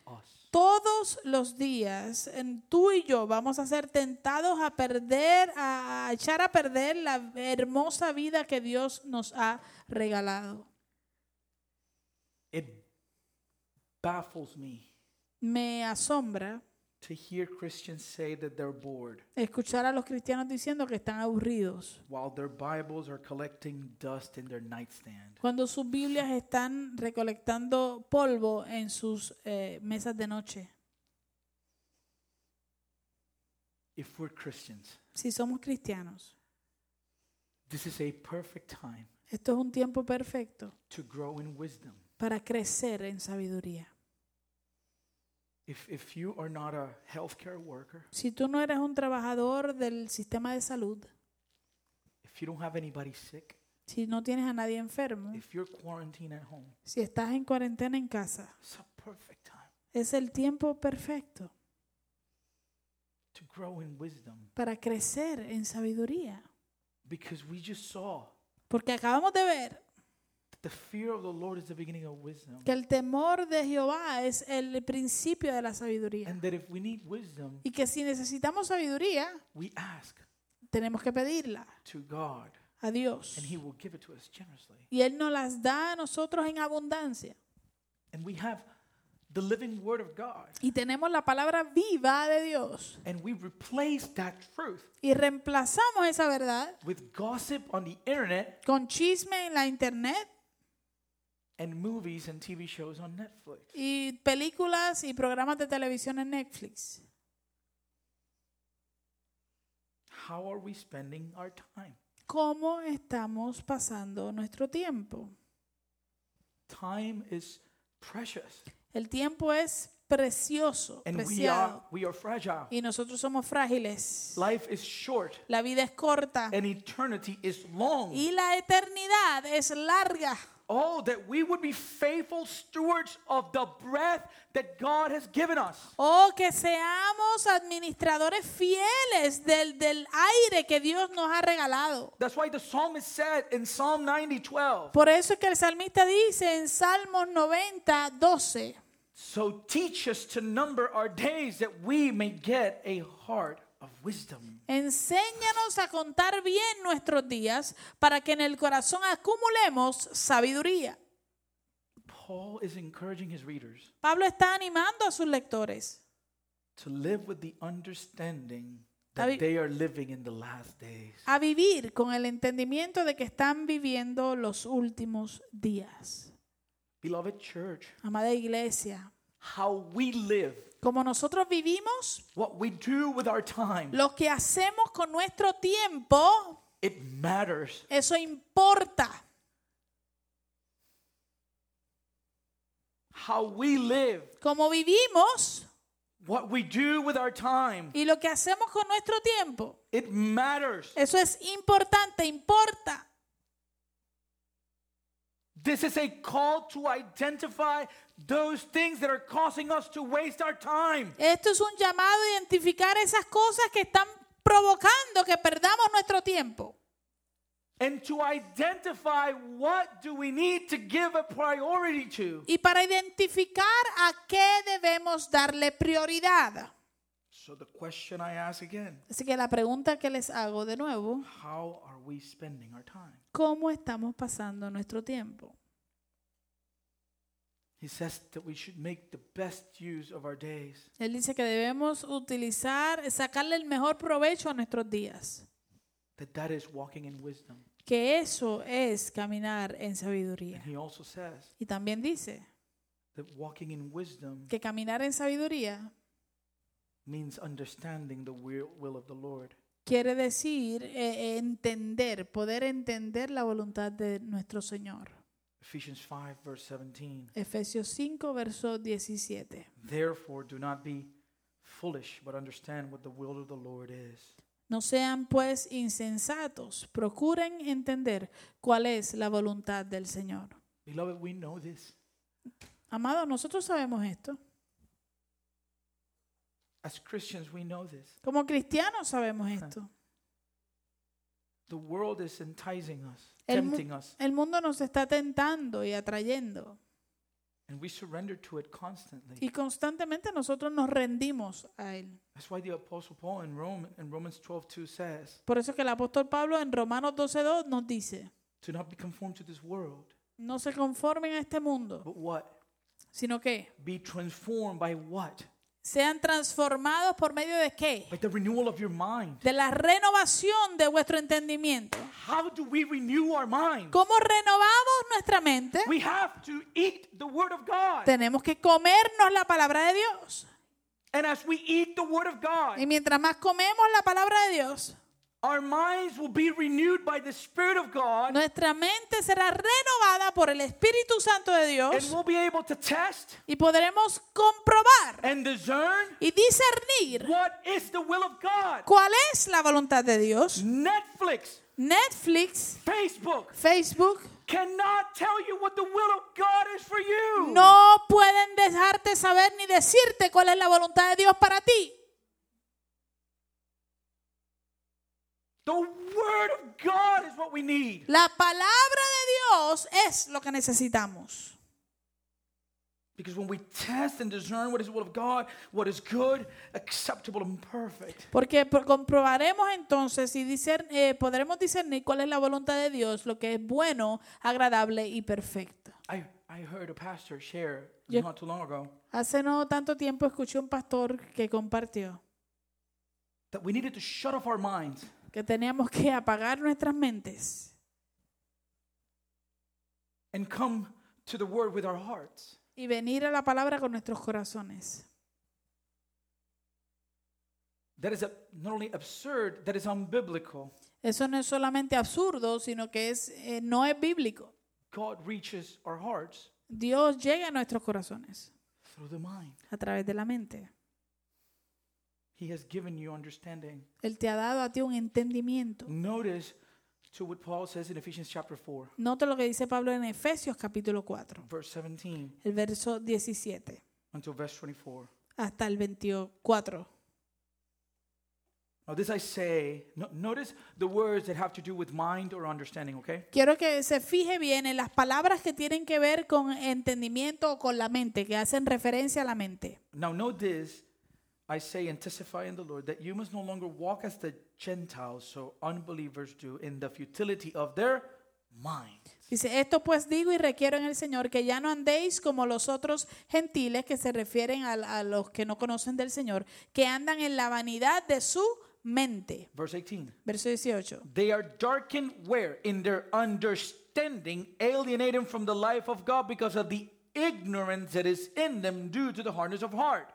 us. Todos los días, en- tú y yo vamos a ser tentados a perder, a a echar a perder la hermosa vida que Dios nos ha regalado. It baffles me Me asombra to hear Christians say that they're bored escuchar a los cristianos diciendo que están aburridos while their Bibles are collecting dust in their nightstand. cuando sus Biblias están recolectando polvo en sus eh, mesas de noche. If we're Christians, Si somos cristianos, this is a perfect time esto es un tiempo perfecto to grow in wisdom. para crecer en sabiduría. If, if you are not a healthcare worker, Si tú no eres un trabajador del sistema de salud, if you don't have anybody sick, si no tienes a nadie enfermo, if you're quarantined at home, si estás en cuarentena en casa, it's a perfect time es el tiempo perfecto to grow in wisdom para crecer en sabiduría. because we just saw Porque acabamos de ver the fear of the Lord is the beginning of wisdom. que el temor de Jehová es el principio de la sabiduría. And that if we need wisdom, Y que si necesitamos sabiduría, we ask tenemos que pedirla to God a Dios. and He will give it to us generously. Y Él nos las da a nosotros en abundancia. And we have the living Word of God. Y tenemos la palabra viva de Dios. And we replace that truth Y reemplazamos esa verdad with gossip on the internet con chisme en la internet and movies and TV shows on Netflix. y películas y programas de televisión en Netflix. How are we spending our time? ¿Cómo estamos pasando nuestro tiempo? Time is precious. El tiempo es precioso, And we are, preciado. we are fragile. Y nosotros somos frágiles. Life is short La vida es corta and eternity is long. y la eternidad es larga. Oh, that we would be faithful stewards of the breath that God has given us. Oh, que seamos administradores fieles del, del aire que Dios nos ha regalado. That's why the psalmist said in Psalm 90 12, Por eso es que el salmista dice en Salmos 90, 12, So teach us to number our days that we may get a heart of wisdom. enséñanos a contar bien nuestros días para que en el corazón acumulemos sabiduría. Paul is encouraging his readers Pablo está animando a sus lectores to live with the understanding that they are living in the last days. a vivir con el entendimiento de que están viviendo los últimos días. Beloved church, Amada iglesia, how we live, como nosotros vivimos, what we do with our time, lo que hacemos con nuestro tiempo, it matters. eso importa. How we live, Como vivimos what we do with our time, y lo que hacemos con nuestro tiempo, it matters. eso es importante, importa. This is a call to identify those things that are causing us to waste our time. Esto es un llamado a identificar esas cosas que están provocando que perdamos nuestro tiempo. and to identify what do we need to give a priority to. y para identificar a qué debemos darle prioridad. So the question I ask again, Así que la pregunta que les hago de nuevo, how are we spending our time? ¿cómo estamos pasando nuestro tiempo? He says that we should make the best use of our days. Él dice que debemos utilizar, sacarle el mejor provecho a nuestros días, That that is walking in wisdom. que eso es caminar en And sabiduría. he also says Y también dice that walking in wisdom que caminar en sabiduría means understanding the will, of the Lord. quiere decir eh, entender, poder entender la voluntad de nuestro Señor. Ephesians 5 verse 17. Efesios 5, verso 17. Therefore do not be foolish, but understand what the will of the Lord is. No sean pues insensatos, procuren entender cuál es la voluntad del Señor. Beloved, we know this. Amados, nosotros sabemos esto. As Christians, we know this. Como cristianos sabemos esto. The world is enticing us, El mu- tempting us, El mundo nos está tentando y atrayendo. and we surrender to it constantly. Y constantemente nosotros nos rendimos a él. That's why the Apostle Paul in, Rome, in Romans 12 2 says, Por eso que el apóstol Pablo en Romanos 12.2 nos dice, Do not be conformed to this world, no se conformen a este mundo, but what? sino que Be transformed by what? Sean transformados por medio de qué? By the renewal of your mind. De la renovación de vuestro entendimiento. How do we renew our mind? ¿Cómo renovamos nuestra mente? We have to eat the Word of God. Tenemos que comernos la palabra de Dios. And as we eat the Word of God, Y mientras más comemos la palabra de Dios, our minds will be renewed by the Spirit of God, nuestra mente será renovada por el Espíritu Santo de and Dios we'll be able to test y podremos comprobar and discern y discernir what is the will of God. cuál es la voluntad de Dios. Netflix, Netflix, Facebook Facebook cannot tell you what the will of God is for you. no pueden dejarte saber ni decirte cuál es la voluntad de Dios para ti. The Word of God is what we need. La palabra de Dios es lo que necesitamos. Because when we test and discern what is the will of God, what is good, acceptable, and perfect, Porque por- comprobaremos entonces y discer- eh, podremos discernir cuál es la voluntad de Dios, lo que es bueno, agradable y perfecto. I, I heard a pastor share Yeah. not too long ago Hace no tanto tiempo escuché un pastor que compartió that we needed to shut off our minds que teníamos que apagar nuestras mentes and come to the Word with our hearts. y venir a la palabra con nuestros corazones. That is not only absurd, that is unbiblical. Eso no es solamente absurdo, sino que es, eh, no es bíblico. God reaches our hearts Dios llega a nuestros corazones through the mind. a través de la mente. He has given you understanding. Él te ha dado a ti un entendimiento. Notice to what Paul says in Ephesians chapter 4, Nota lo que dice Pablo en Efesios capítulo 4, verse 17 el verso 17 until verse 24. hasta el 24. Now, this I say, no, notice the words that have to do with mind or understanding, okay? Quiero que se fije bien en las palabras que tienen que ver con entendimiento o con la mente, que hacen referencia a la mente. Now, note this I say and testify in the Lord that you must no longer walk as the Gentiles, so unbelievers do, in the futility of their mind. Dice, esto pues digo y requiero en el Señor que ya no andéis como los otros gentiles que se refieren a, a los que no conocen del Señor, que andan en la vanidad de su mente. Verse 18. Verso 18. They are darkened where? In their understanding, alienated from the life of God because of the ignorance that is in them due to the hardness of heart.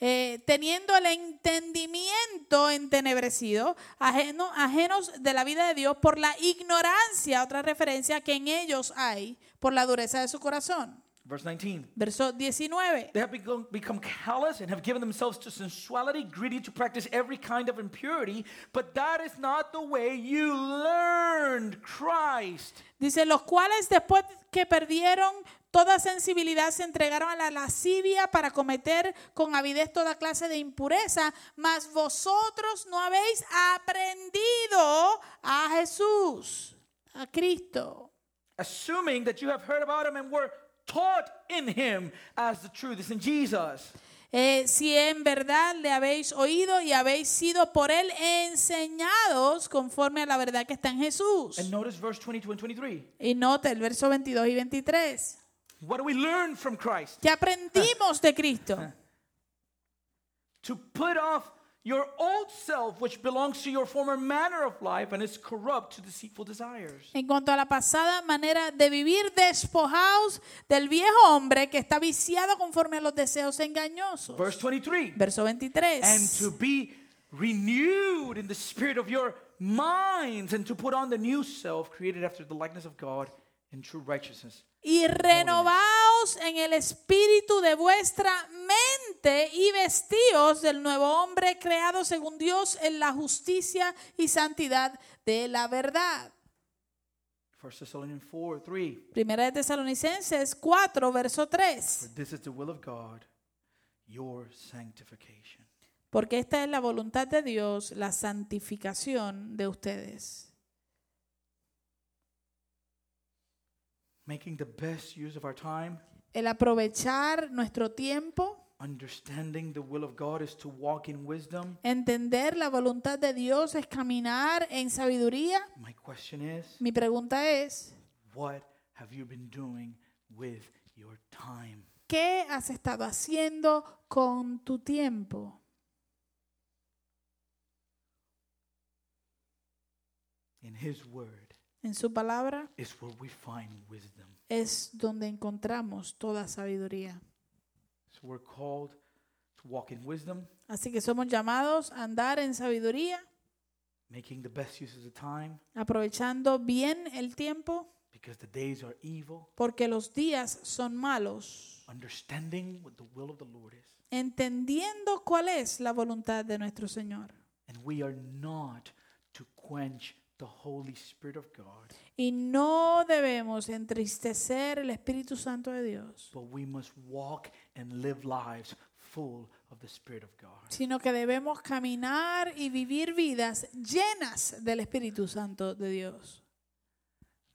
Eh, teniendo el entendimiento entenebrecido, ajeno- ajenos de la vida de Dios por la ignorancia, otra referencia que en ellos hay, por la dureza de su corazón. Verse 19. Verso 19. They have become, become callous and have given themselves to sensuality, greedy to practice every kind of impurity. But that is not the way you learned Christ. Dice, los cuales después que perdieron toda sensibilidad se entregaron a la lascivia para cometer con avidez toda clase de impureza, mas vosotros no habéis aprendido a Jesús. a Cristo, assuming that you have heard about him and were taught in him as the truth is in Jesus. eh, si en verdad le habéis oído y habéis sido por él enseñados conforme a la verdad que está en Jesús. And notice verse 22 and 23. Y nota el verso 22 y 23. What do we learn from Christ? ¿Qué aprendimos de Cristo? To put off your old self, which belongs to your former manner of life and is corrupt to deceitful desires. En cuanto a la pasada manera de vivir, despojaos del viejo hombre que está viciado conforme a los deseos engañosos. Verse 23. Verso And to be renewed in the spirit of your minds, and to put on the new self, created after the likeness of God in true righteousness. Y renovaos en el espíritu de vuestra mente y vestíos del nuevo hombre creado según Dios en la justicia y santidad de la verdad. 1 Thessalonians 4 3. Primera de Tesalonicenses 4, verso 3. For this is the will of God, your sanctification. Porque esta es la voluntad de Dios, la santificación de ustedes. Making the best use of our time, El aprovechar nuestro tiempo, understanding the will of God is to walk in wisdom. entender la voluntad de Dios es caminar en sabiduría. My question is, Mi pregunta es, what have you been doing with your time? ¿qué has estado haciendo con tu tiempo? In His Word En su palabra is where we find wisdom. es donde encontramos toda sabiduría. So we're called to walk in wisdom, Así que somos llamados a andar en sabiduría, making the best use of the time, aprovechando bien el tiempo, because the days are evil, porque los días son malos. understanding what the will of the Lord is. entendiendo cuál es la voluntad de nuestro Señor. And we are not to quench the Holy Spirit of God, Y no debemos entristecer el Espíritu Santo de Dios, but we must walk and live lives full of the Spirit of God. sino que debemos caminar y vivir vidas llenas del Espíritu Santo de Dios.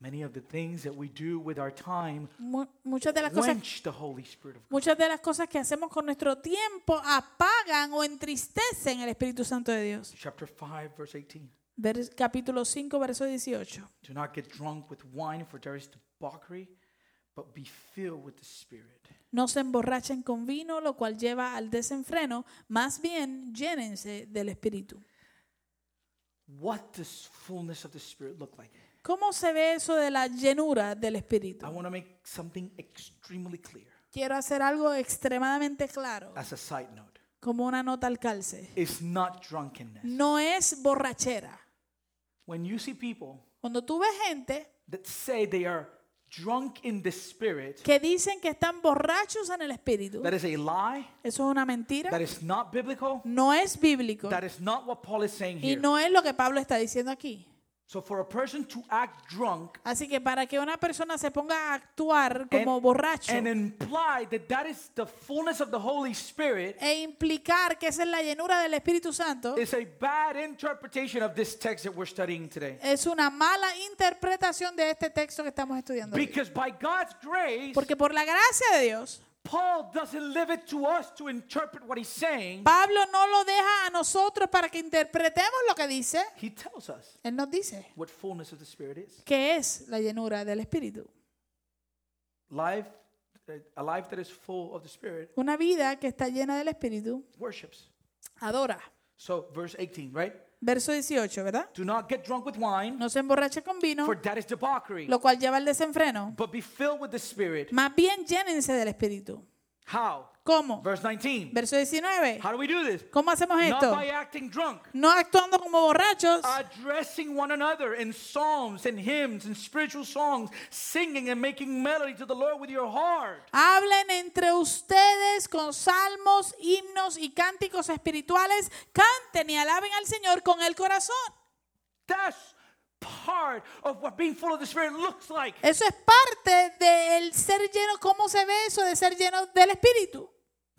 Many of the things that we do with our time Mu- muchas de las cosas quench the Holy Spirit of God. Muchas de las cosas que hacemos con nuestro tiempo apagan o entristecen el Espíritu Santo de Dios. Chapter 5, verse 18. Vers- capítulo 5, verso 18. Do not get drunk with wine, for there is debauchery, but be filled with the Spirit. No se emborrachen con vino, lo cual lleva al desenfreno, más bien llénense del Espíritu. What does fullness of the Spirit look like? ¿Cómo se ve eso de la llenura del Espíritu? I want to make something extremely clear Quiero hacer algo extremadamente claro, as a side note. como una nota al calce. It's not drunkenness. No es borrachera. When you see people Cuando tú ves gente that say they are drunk in the Spirit, que dicen que están borrachos en el Espíritu, that is a lie, eso es una mentira. that is not biblical, No es bíblico. that is not what Paul is saying Y here. no es lo que Pablo está diciendo aquí. So for a person to act drunk Así que para que una persona se ponga a actuar como borracho and imply that that is the fullness of the Holy Spirit e implicar que esa es la llenura del Espíritu Santo, is a bad interpretation of this text that we're studying today. es una mala interpretación de este texto que estamos estudiando. hoy. Because by God's grace, Porque por la gracia de Dios, Paul doesn't leave it to us to interpret what he's saying. Pablo no lo deja a nosotros para que interpretemos lo que dice. He tells us Él nos dice what fullness of the Spirit is. que es la llenura del Espíritu. Life, a life that is full of the Spirit Una vida que está llena del Espíritu worships. adora. So, verse 18, right? Verso 18, ¿verdad? Do not get drunk with wine, No se emborrache con vino, for that is debauchery, lo cual lleva al desenfreno. but be filled with the Spirit. Más bien llénense del Espíritu. How? ¿Cómo? Verse 19. Verso 19. How do we do this? ¿Cómo hacemos Not esto? by acting drunk, No actuando como borrachos, addressing one another in psalms and hymns and spiritual songs, singing and making melody to the Lord with your heart. hablen entre ustedes con salmos, himnos y cánticos espirituales. Canten y alaben al Señor con el corazón. That's part of what being full of the Spirit looks like. Eso es parte del ser lleno. ¿Cómo se ve eso de ser lleno del Espíritu?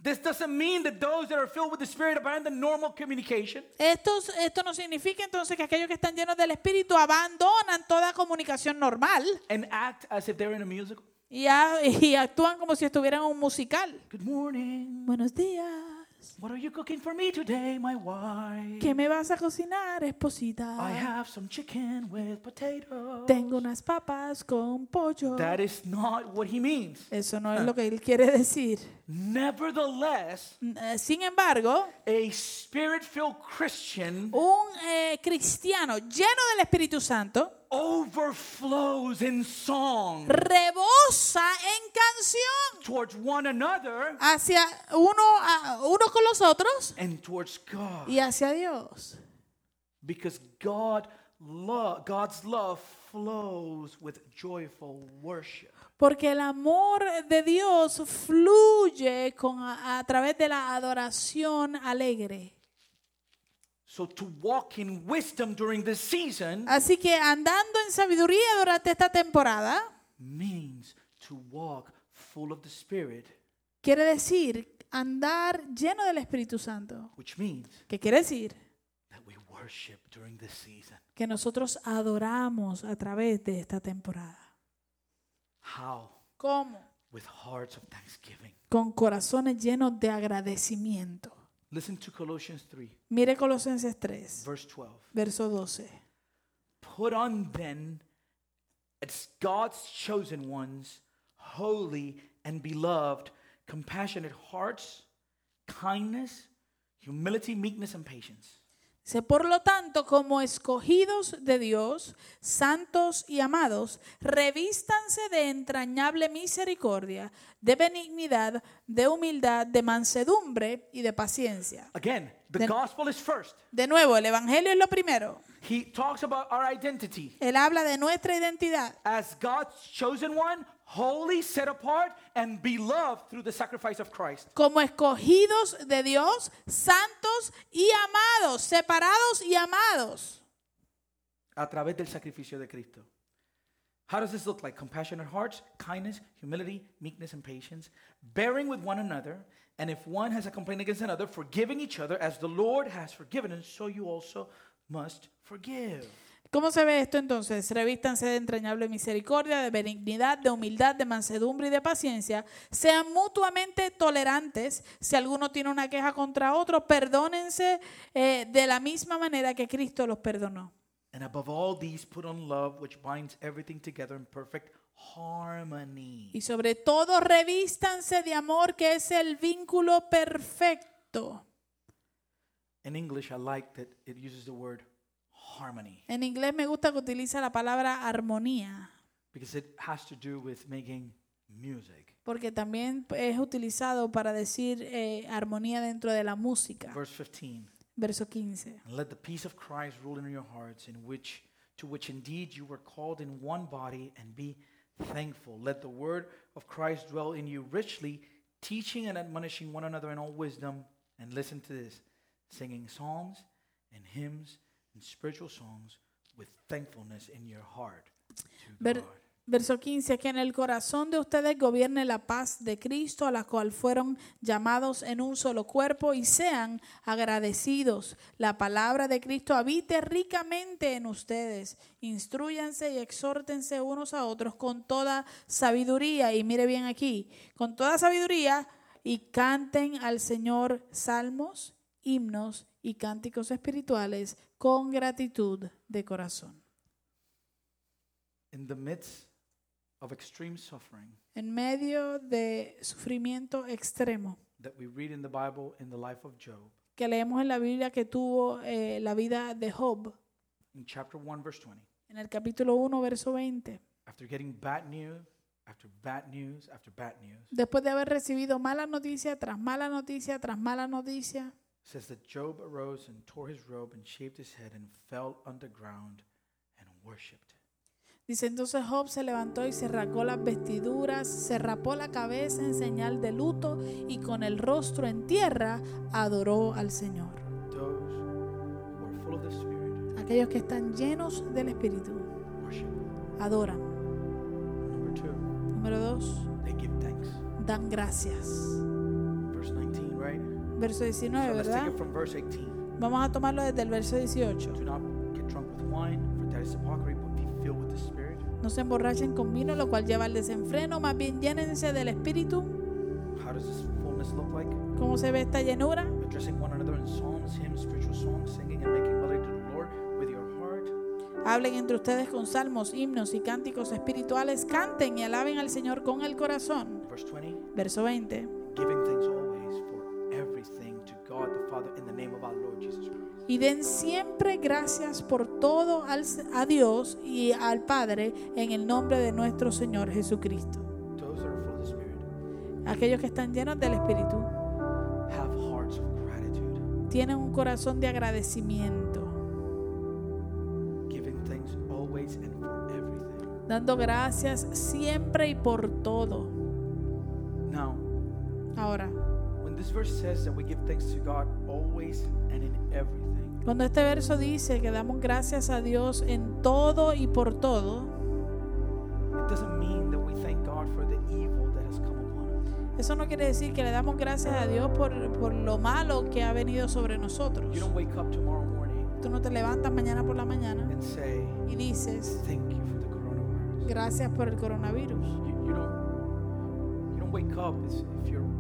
This doesn't mean that those that are filled with the Spirit abandon normal communication. Esto, esto no significa entonces que aquellos que están llenos del Espíritu abandonan toda comunicación normal and act as if they're in a musical. y, a- y actúan como si estuvieran en un musical. Good morning. Buenos días. What are you cooking for me today, my wife? ¿Qué me vas a cocinar, I esposita? have some chicken with potatoes. Tengo unas papas con pollo. That is not what he means. Eso no es lo que él quiere decir. Nevertheless, Eh, Sin embargo, a spirit filled Christian un eh, cristiano lleno del Espíritu Santo overflows in song rebosa en canción towards one another hacia uno, a- uno con los otros and towards God. y hacia Dios. Because God love, God's love flows with joyful worship. Porque el amor de Dios fluye con, a, a través de la adoración alegre. So to walk in wisdom during this season Así que andando en sabiduría durante esta temporada means to walk full of the Spirit, quiere decir andar lleno del Espíritu Santo. which means ¿Qué quiere decir? that we worship during this season. Que nosotros adoramos a través de esta temporada. How? ¿Cómo? With hearts of thanksgiving. Con corazones llenos de agradecimiento. Listen to Colossians 3, Mire Colosenses 3, verse 12. verso 12. Put on then as God's chosen ones, holy and beloved, compassionate hearts, kindness, humility, meekness, and patience. Dice, por lo tanto, como escogidos de Dios, santos y amados, revístanse de entrañable misericordia, de benignidad, de humildad, de mansedumbre y de paciencia. Again, the Then- gospel is first. De nuevo, el Evangelio es lo primero. He talks about our identity Él habla de nuestra identidad. as God's chosen one, holy, set apart, and beloved through the sacrifice of Christ. Como escogidos de Dios, santos y amados, separados y amados. A través del sacrificio de Cristo. How does this look like? Compassionate hearts, kindness, humility, meekness, and patience, bearing with one another, and if one has a complaint against another, forgiving each other as the Lord has forgiven, and so you also must forgive. ¿Cómo se ve esto entonces? Revístanse de entrañable misericordia, de benignidad, de humildad, de mansedumbre y de paciencia. Sean mutuamente tolerantes. Si alguno tiene una queja contra otro, perdónense eh, de la misma manera que Cristo los perdonó. And above all these, put on love, which binds everything together in perfect harmony. Y sobre todo, revístanse de amor, que es el vínculo perfecto. In English, I like that it uses the word harmony En inglés me gusta que utiliza la palabra armonía, because it has to do with making music. porque también es utilizado para decir eh, armonía dentro de la música. Verse 15. Verso 15. And let the peace of Christ rule in your hearts, in which to which indeed you were called in one body, and be thankful. Let the word of Christ dwell in you richly, teaching and admonishing one another in all wisdom. And listen to this singing psalms and hymns and spiritual songs with thankfulness in your heart to Ver- God. Verso 15, que en el corazón de ustedes gobierne la paz de Cristo, a la cual fueron llamados en un solo cuerpo, y sean agradecidos. La palabra de Cristo habite ricamente en ustedes. Instruyanse y exhórtense unos a otros con toda sabiduría. Y mire bien aquí, con toda sabiduría, y canten al Señor salmos, himnos y cánticos espirituales con gratitud de corazón. In the midst of extreme suffering en medio de sufrimiento extremo that we read in the Bible in the life of Job, que leemos en la Biblia que tuvo eh, la vida de Job, in chapter 1, verse 20. en el capítulo 1, verso 20. after getting bad news after bad news after bad news, Después de haber recibido mala noticia tras mala noticia tras mala noticia, says that Job arose and tore his robe and shaved his head and fell on the ground and worshipped. dice entonces Job se levantó y se rasgó las vestiduras, se rapó la cabeza en señal de luto y con el rostro en tierra adoró al Señor. Those who are full of the Spirit Aquellos que están llenos del Espíritu worship. adoran. Number two, Número dos, they give thanks. dan gracias. Verso 19, so ¿verdad? it from verse 18. Vamos a tomarlo desde el verso 18. Do not get drunk with wine, for that is hypocrisy, but be filled with the Spirit. No se emborrachen con vino, lo cual lleva al desenfreno, más bien llénense del Espíritu. How does this fullness look like? ¿Cómo se ve esta llenura? Addressing one another in psalms, hymns, spiritual songs, singing and making melody to the Lord with your heart. Hablen entre ustedes con salmos, himnos y cánticos espirituales, canten y alaben al Señor con el corazón. Verse 20. Verso 20. Y den siempre gracias por todo al- a Dios y al Padre en el nombre de nuestro Señor Jesucristo. Aquellos que están llenos del Espíritu tienen un corazón de agradecimiento, dando gracias siempre y por todo. Ahora, when this verse says that we give thanks to God always everything, cuando este verso dice que damos gracias a Dios en todo y por todo, it doesn't mean that we thank God for the evil that has come upon us. eso no quiere decir que le damos gracias a Dios por, por lo malo que ha venido sobre nosotros. You don't wake up tomorrow morning Tú no te levantas mañana por la mañana and say, y dices, Thank you for the coronavirus. gracias por el coronavirus. You, you don't you don't wake up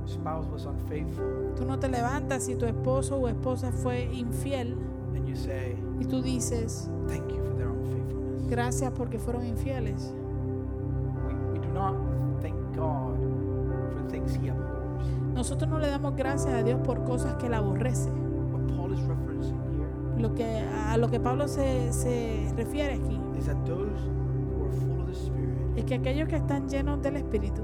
spouse was unfaithful Tú no te levantas si tu esposo o esposa fue infiel and you say, y tú dices, Thank you for their unfaithfulness. gracias porque fueron infieles. We, we do not thank God for things he abhors. Nosotros no le damos gracias a Dios por cosas que él aborrece. What Paul is referencing here Lo que, a lo que Pablo se, se refiere aquí is that those who are full of the Spirit, es que aquellos que están llenos del Espíritu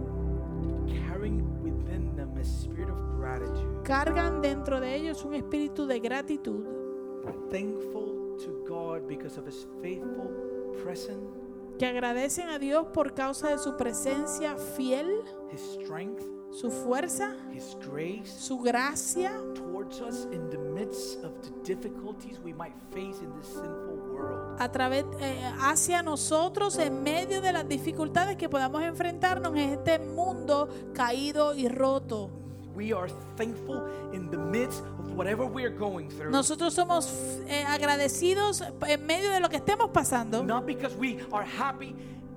carrying within them a spirit of gratitude, cargan dentro de ellos un espíritu de gratitud, thankful to God because of his faithful presence, que agradecen a Dios por causa de su presencia fiel, his strength, su fuerza, his grace su gracia towards us in the midst of the difficulties we might face in this sinful world. a través eh, hacia nosotros en medio de las dificultades que podamos enfrentarnos en este mundo caído y roto. We are thankful in the midst of whatever we are going through. Nosotros somos eh, agradecidos en medio de lo que estemos pasando, Not because we are happy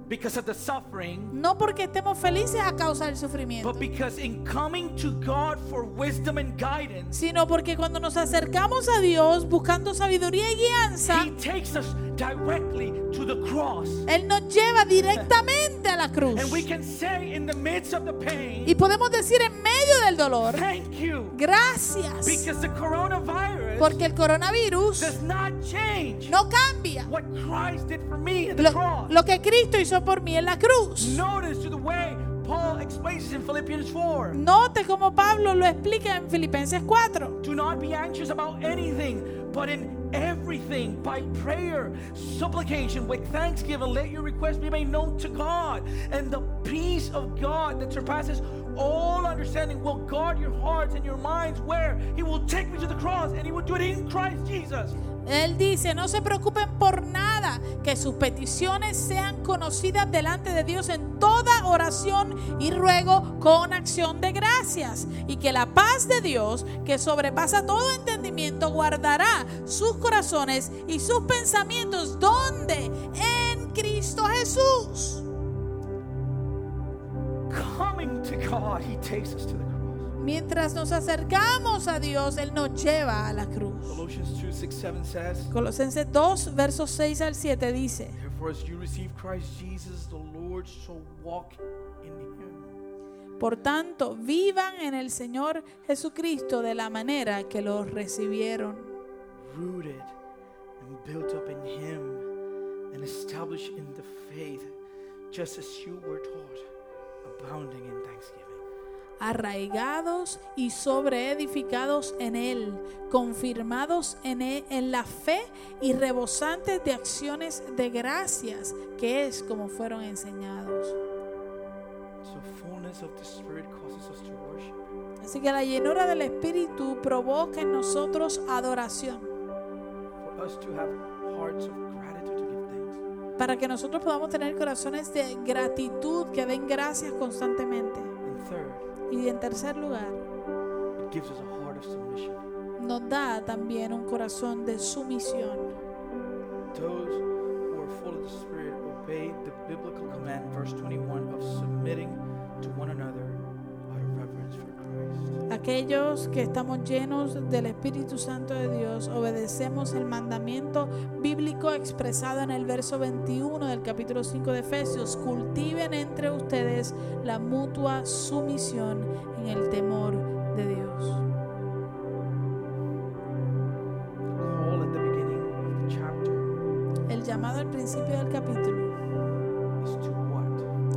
because of the suffering, no porque estemos felices a causa del sufrimiento, but because in coming to God for wisdom and guidance, sino porque cuando nos acercamos a Dios buscando sabiduría y guianza, He takes us directly to the cross. Él nos lleva directamente a la cruz. And we can say in the midst of the pain, Y podemos decir en medio del dolor, thank you. gracias, Because the coronavirus porque el coronavirus does not change no cambia what Christ did for me at the lo, cross. lo que Cristo hizo por mí en la cruz. Notice to the way Paul explains in Philippians 4. Note como Pablo lo explica en Filipenses 4. Do not be anxious about anything, but in everything, by prayer, supplication, with thanksgiving, let your requests be made known to God. And the peace of God that surpasses all understanding will guard your hearts and your minds. Where He will take me to the cross and He will do it in Christ Jesus. Él dice, no se preocupen por nada, que sus peticiones sean conocidas delante de Dios en toda oración y ruego con acción de gracias. Y que la paz de Dios, que sobrepasa todo entendimiento, guardará sus corazones y sus pensamientos donde en Cristo Jesús. Coming to God, He takes us to the. Mientras nos acercamos a Dios, Él nos lleva a la cruz. Colossians 2 6 7 says, Colosenses 2, versos 6 al 7 dice. Por tanto, vivan en el Señor Jesucristo de la manera que lo recibieron, rooted and built up in Him and established in the faith, just as you were taught, abounding in thanksgiving. Arraigados y sobreedificados en Él, confirmados en, él- en la fe y rebosantes de acciones de gracias, que es como fueron enseñados. Así que la llenura del Espíritu provoca en nosotros adoración, para que nosotros podamos tener corazones de gratitud que den gracias constantemente. Y en tercer lugar, it gives us a heart of submission. nos da también un corazón de sumisión. Those who are full of the Spirit obey the biblical command, verse 21, of submitting Aquellos que estamos llenos del Espíritu Santo de Dios, obedecemos el mandamiento bíblico expresado en el verso 21 del capítulo 5 de Efesios. Cultiven entre ustedes la mutua sumisión en el temor de Dios. El llamado al principio del capítulo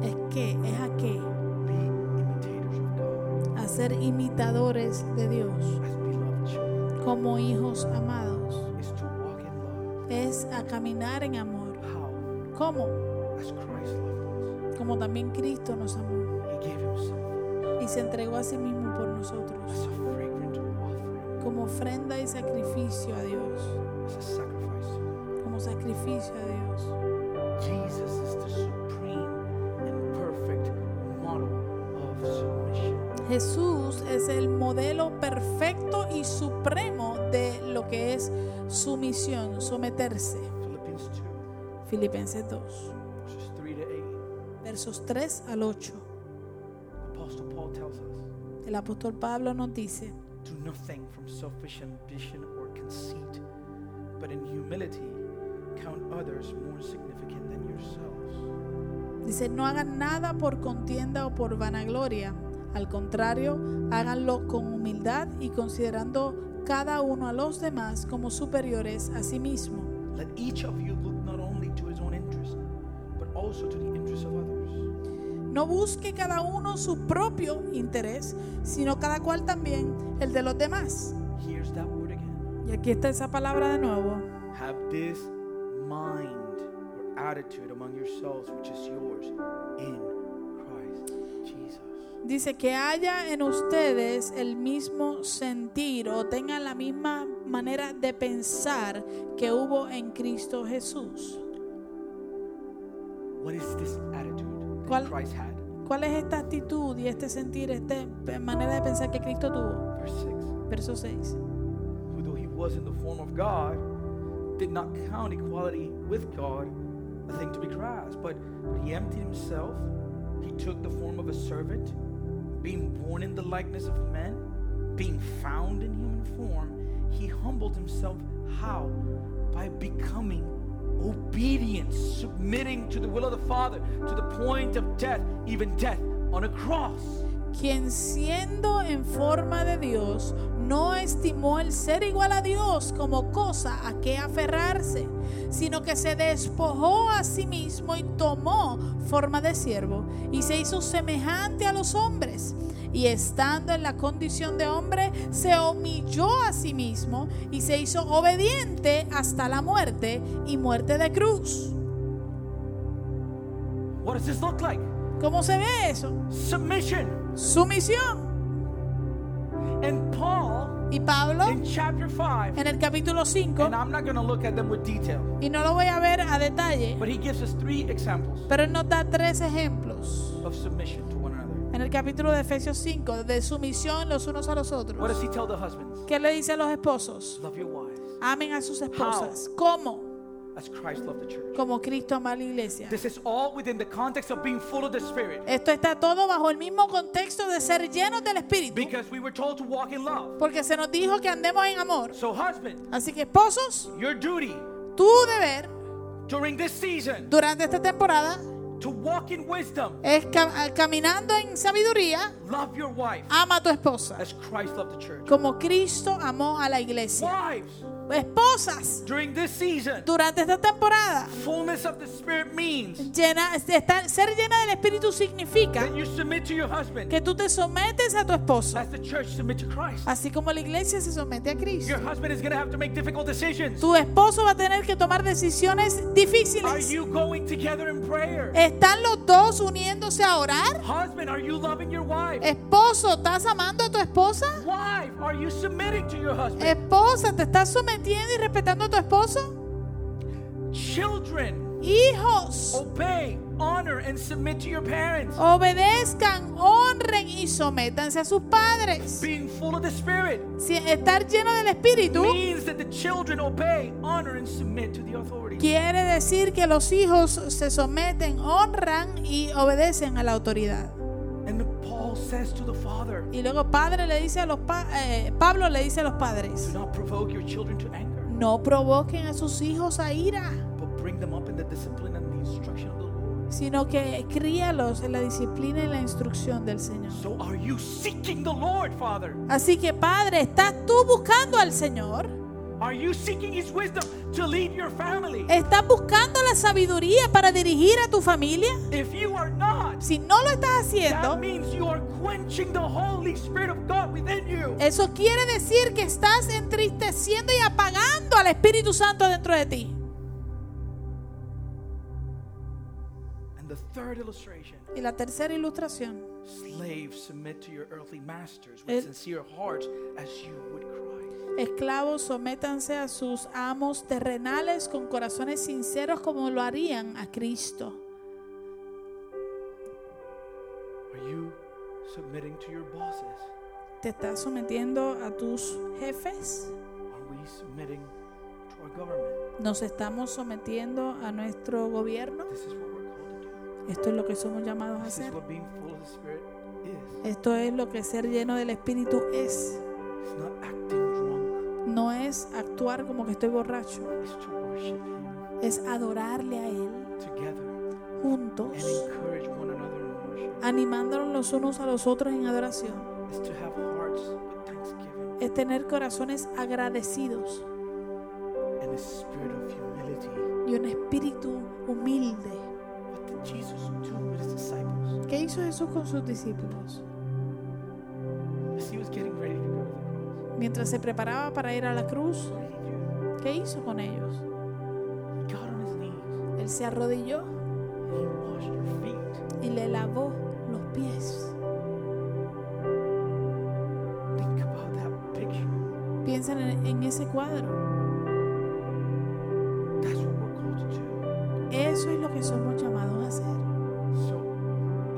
es que, es a qué, ser imitadores de Dios como hijos amados. Es a caminar en amor. ¿Cómo? Como también Cristo nos amó y se entregó a sí mismo por nosotros. como ofrenda y sacrificio a Dios, como sacrificio a Dios. Jesús es el modelo perfecto y supremo de lo que es sumisión, someterse. Philippians 2, Filipenses 2, verses 3 to 8. versos 3 al 8. Apostle Paul tells us El apóstol Pablo nos dice, do nothing from selfish ambition or conceit, but in humility count others more significant than yourselves. dice, no hagan nada por contienda o por vanagloria. Al contrario, háganlo con humildad y considerando cada uno a los demás como superiores a sí mismo. Let each of you look not only to his own interest, but also to the interest of others. No busque cada uno su propio interés, sino cada cual también el de los demás. Here's that word again. Y aquí está esa palabra de nuevo. Have this mind or attitude among yourselves, which is yours in. Dice que haya en ustedes el mismo sentir o tengan la misma manera de pensar que hubo en Cristo Jesús. What is this attitude that ¿Cuál- Christ had? ¿Cuál es esta actitud y este sentir, esta manera de pensar que Cristo tuvo? Verse 6. Verso 6. Who, though he was in the form of God, did not count equality with God a thing to be grasped, but he emptied himself. He took the form of a servant, being born in the likeness of men, being found in human form. He humbled himself. How? By becoming obedient, submitting to the will of the Father to the point of death, even death on a cross. Quien siendo en forma de Dios, no estimó el ser igual a Dios como cosa a que aferrarse, sino que se despojó a sí mismo y tomó forma de siervo y se hizo semejante a los hombres. Y estando en la condición de hombre, se humilló a sí mismo y se hizo obediente hasta la muerte y muerte de cruz. What does this look like? ¿Cómo se ve eso? Submission. Sumisión. And Paul Y Pablo in chapter 5, en el capítulo 5 and I'm not going to look at them with detail, Y no lo voy a ver a detalle, but he gives us three examples pero él nos da tres ejemplos of submission to one another. en el capítulo de Efesios 5 de sumisión los unos a los What does otros. he tell the husbands? ¿Qué le dice a los esposos? Love your wives Amen a sus esposas. ¿Cómo? As Christ loved the church. Como Cristo ama la iglesia. This is all within the context of being full of the Spirit. Esto está todo bajo el mismo contexto de ser llenos del Espíritu, Because we were told to walk in love. porque se nos dijo que andemos en amor. So, husband, Así que esposos, your duty tu deber during this season durante esta temporada to walk in wisdom. es ca- caminando en sabiduría, Love your wife ama a tu esposa, as Christ loved the church. como Cristo amó a la iglesia. Wives, Esposas, during this season, durante esta temporada, fullness of the Spirit means llena, estar- ser llena del Espíritu significa that you submit to your husband que tú te sometes a tu esposo, as the church submit to Christ. así como la iglesia se somete a Your Cristo. husband is going to have to make difficult decisions. Tu esposo va a tener que tomar decisiones Are difíciles. you going together in prayer? ¿Están los dos uniéndose a orar? Husband, are you loving your wife? Esposo, ¿estás amando a tu esposa? Wife, are you submitting to your husband? Esposa, ¿te estás sometiendo y respetando a tu esposo? Children, hijos, obey, honor, and submit to your parents. obedezcan, honren y sométanse a sus padres. Being full of the Spirit Si estar lleno del Espíritu means that the children obey, honor, and submit to the authorities. quiere decir que los hijos se someten, honran y obedecen a la autoridad. And Paul says to the Father, Y luego padre le dice a los pa- eh, Pablo le dice a los padres, Do not provoke your children to anger, no provoquen a sus hijos a ira, but bring them up in the discipline sino que críalos en la disciplina y la instrucción del Señor. So are you seeking the Lord, Father? Así que padre, ¿estás tú buscando al Señor? Are you seeking His wisdom to lead your family? ¿Estás buscando la sabiduría para dirigir a tu familia? If you are not, Si no lo estás that haciendo, means you are quenching the Holy Spirit of God within you. eso quiere decir que estás entristeciendo y apagando al Espíritu Santo dentro de ti. Third illustration Y la tercera ilustración. slaves submit to your earthly masters El- with sincere hearts as you would Christ. Esclavos, sométanse a sus amos terrenales con corazones sinceros como lo harían a Cristo. Are you submitting to your bosses? ¿Te estás sometiendo a tus jefes? Are we submitting to our government? ¿Nos estamos sometiendo a nuestro gobierno? This is Esto es lo que somos llamados a hacer. Esto es lo que ser lleno del Espíritu es. No es actuar como que estoy borracho. Es adorarle a Él juntos, animándonos los unos a los otros en adoración. Es tener corazones agradecidos y un espíritu humilde. ¿Qué hizo Jesús con sus discípulos? Mientras se preparaba para ir a la cruz? ¿qué hizo con ellos? Él se arrodilló y le lavó los pies. Piensen en, en ese cuadro. Eso es lo que somos llamados a hacer. So,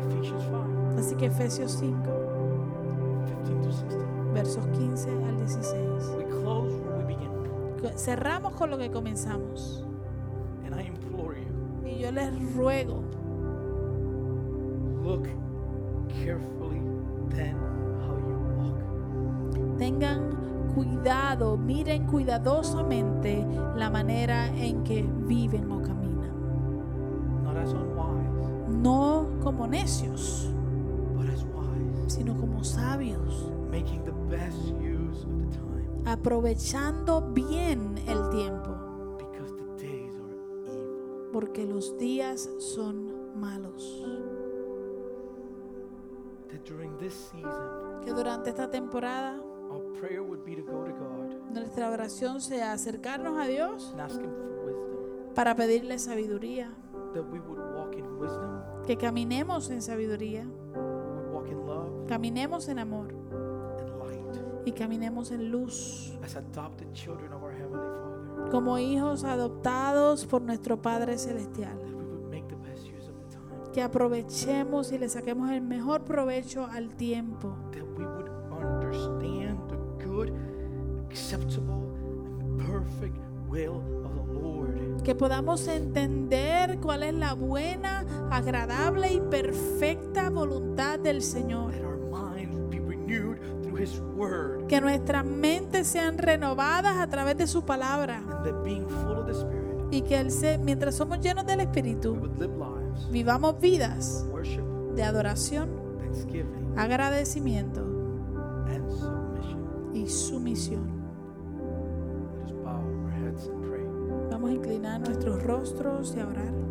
Ephesians 5, Así que Efesios 5, 15 to 16. versos 15 al 16. We close where we begin. Co- Cerramos con lo que comenzamos. And I implore you, Y yo les ruego, look carefully then how you walk. tengan cuidado, miren cuidadosamente la manera en que viven o caminan. No como necios, sino como sabios, aprovechando bien el tiempo, because the days are evil. porque los días son malos. Que durante esta temporada our prayer would be to go to God nuestra oración sea acercarnos a Dios para pedirle sabiduría, que caminemos en sabiduría, caminemos en amor y caminemos en luz, como hijos adoptados por nuestro Padre Celestial. Que aprovechemos y le saquemos el mejor provecho al tiempo. That Que podamos entender cuál es la buena, agradable y perfecta voluntad del Señor. Que nuestras mentes sean renovadas a través de su palabra. Y que el ser- mientras somos llenos del Espíritu, vivamos vidas de adoración, agradecimiento y sumisión. Vamos a inclinar nuestros rostros y a orar.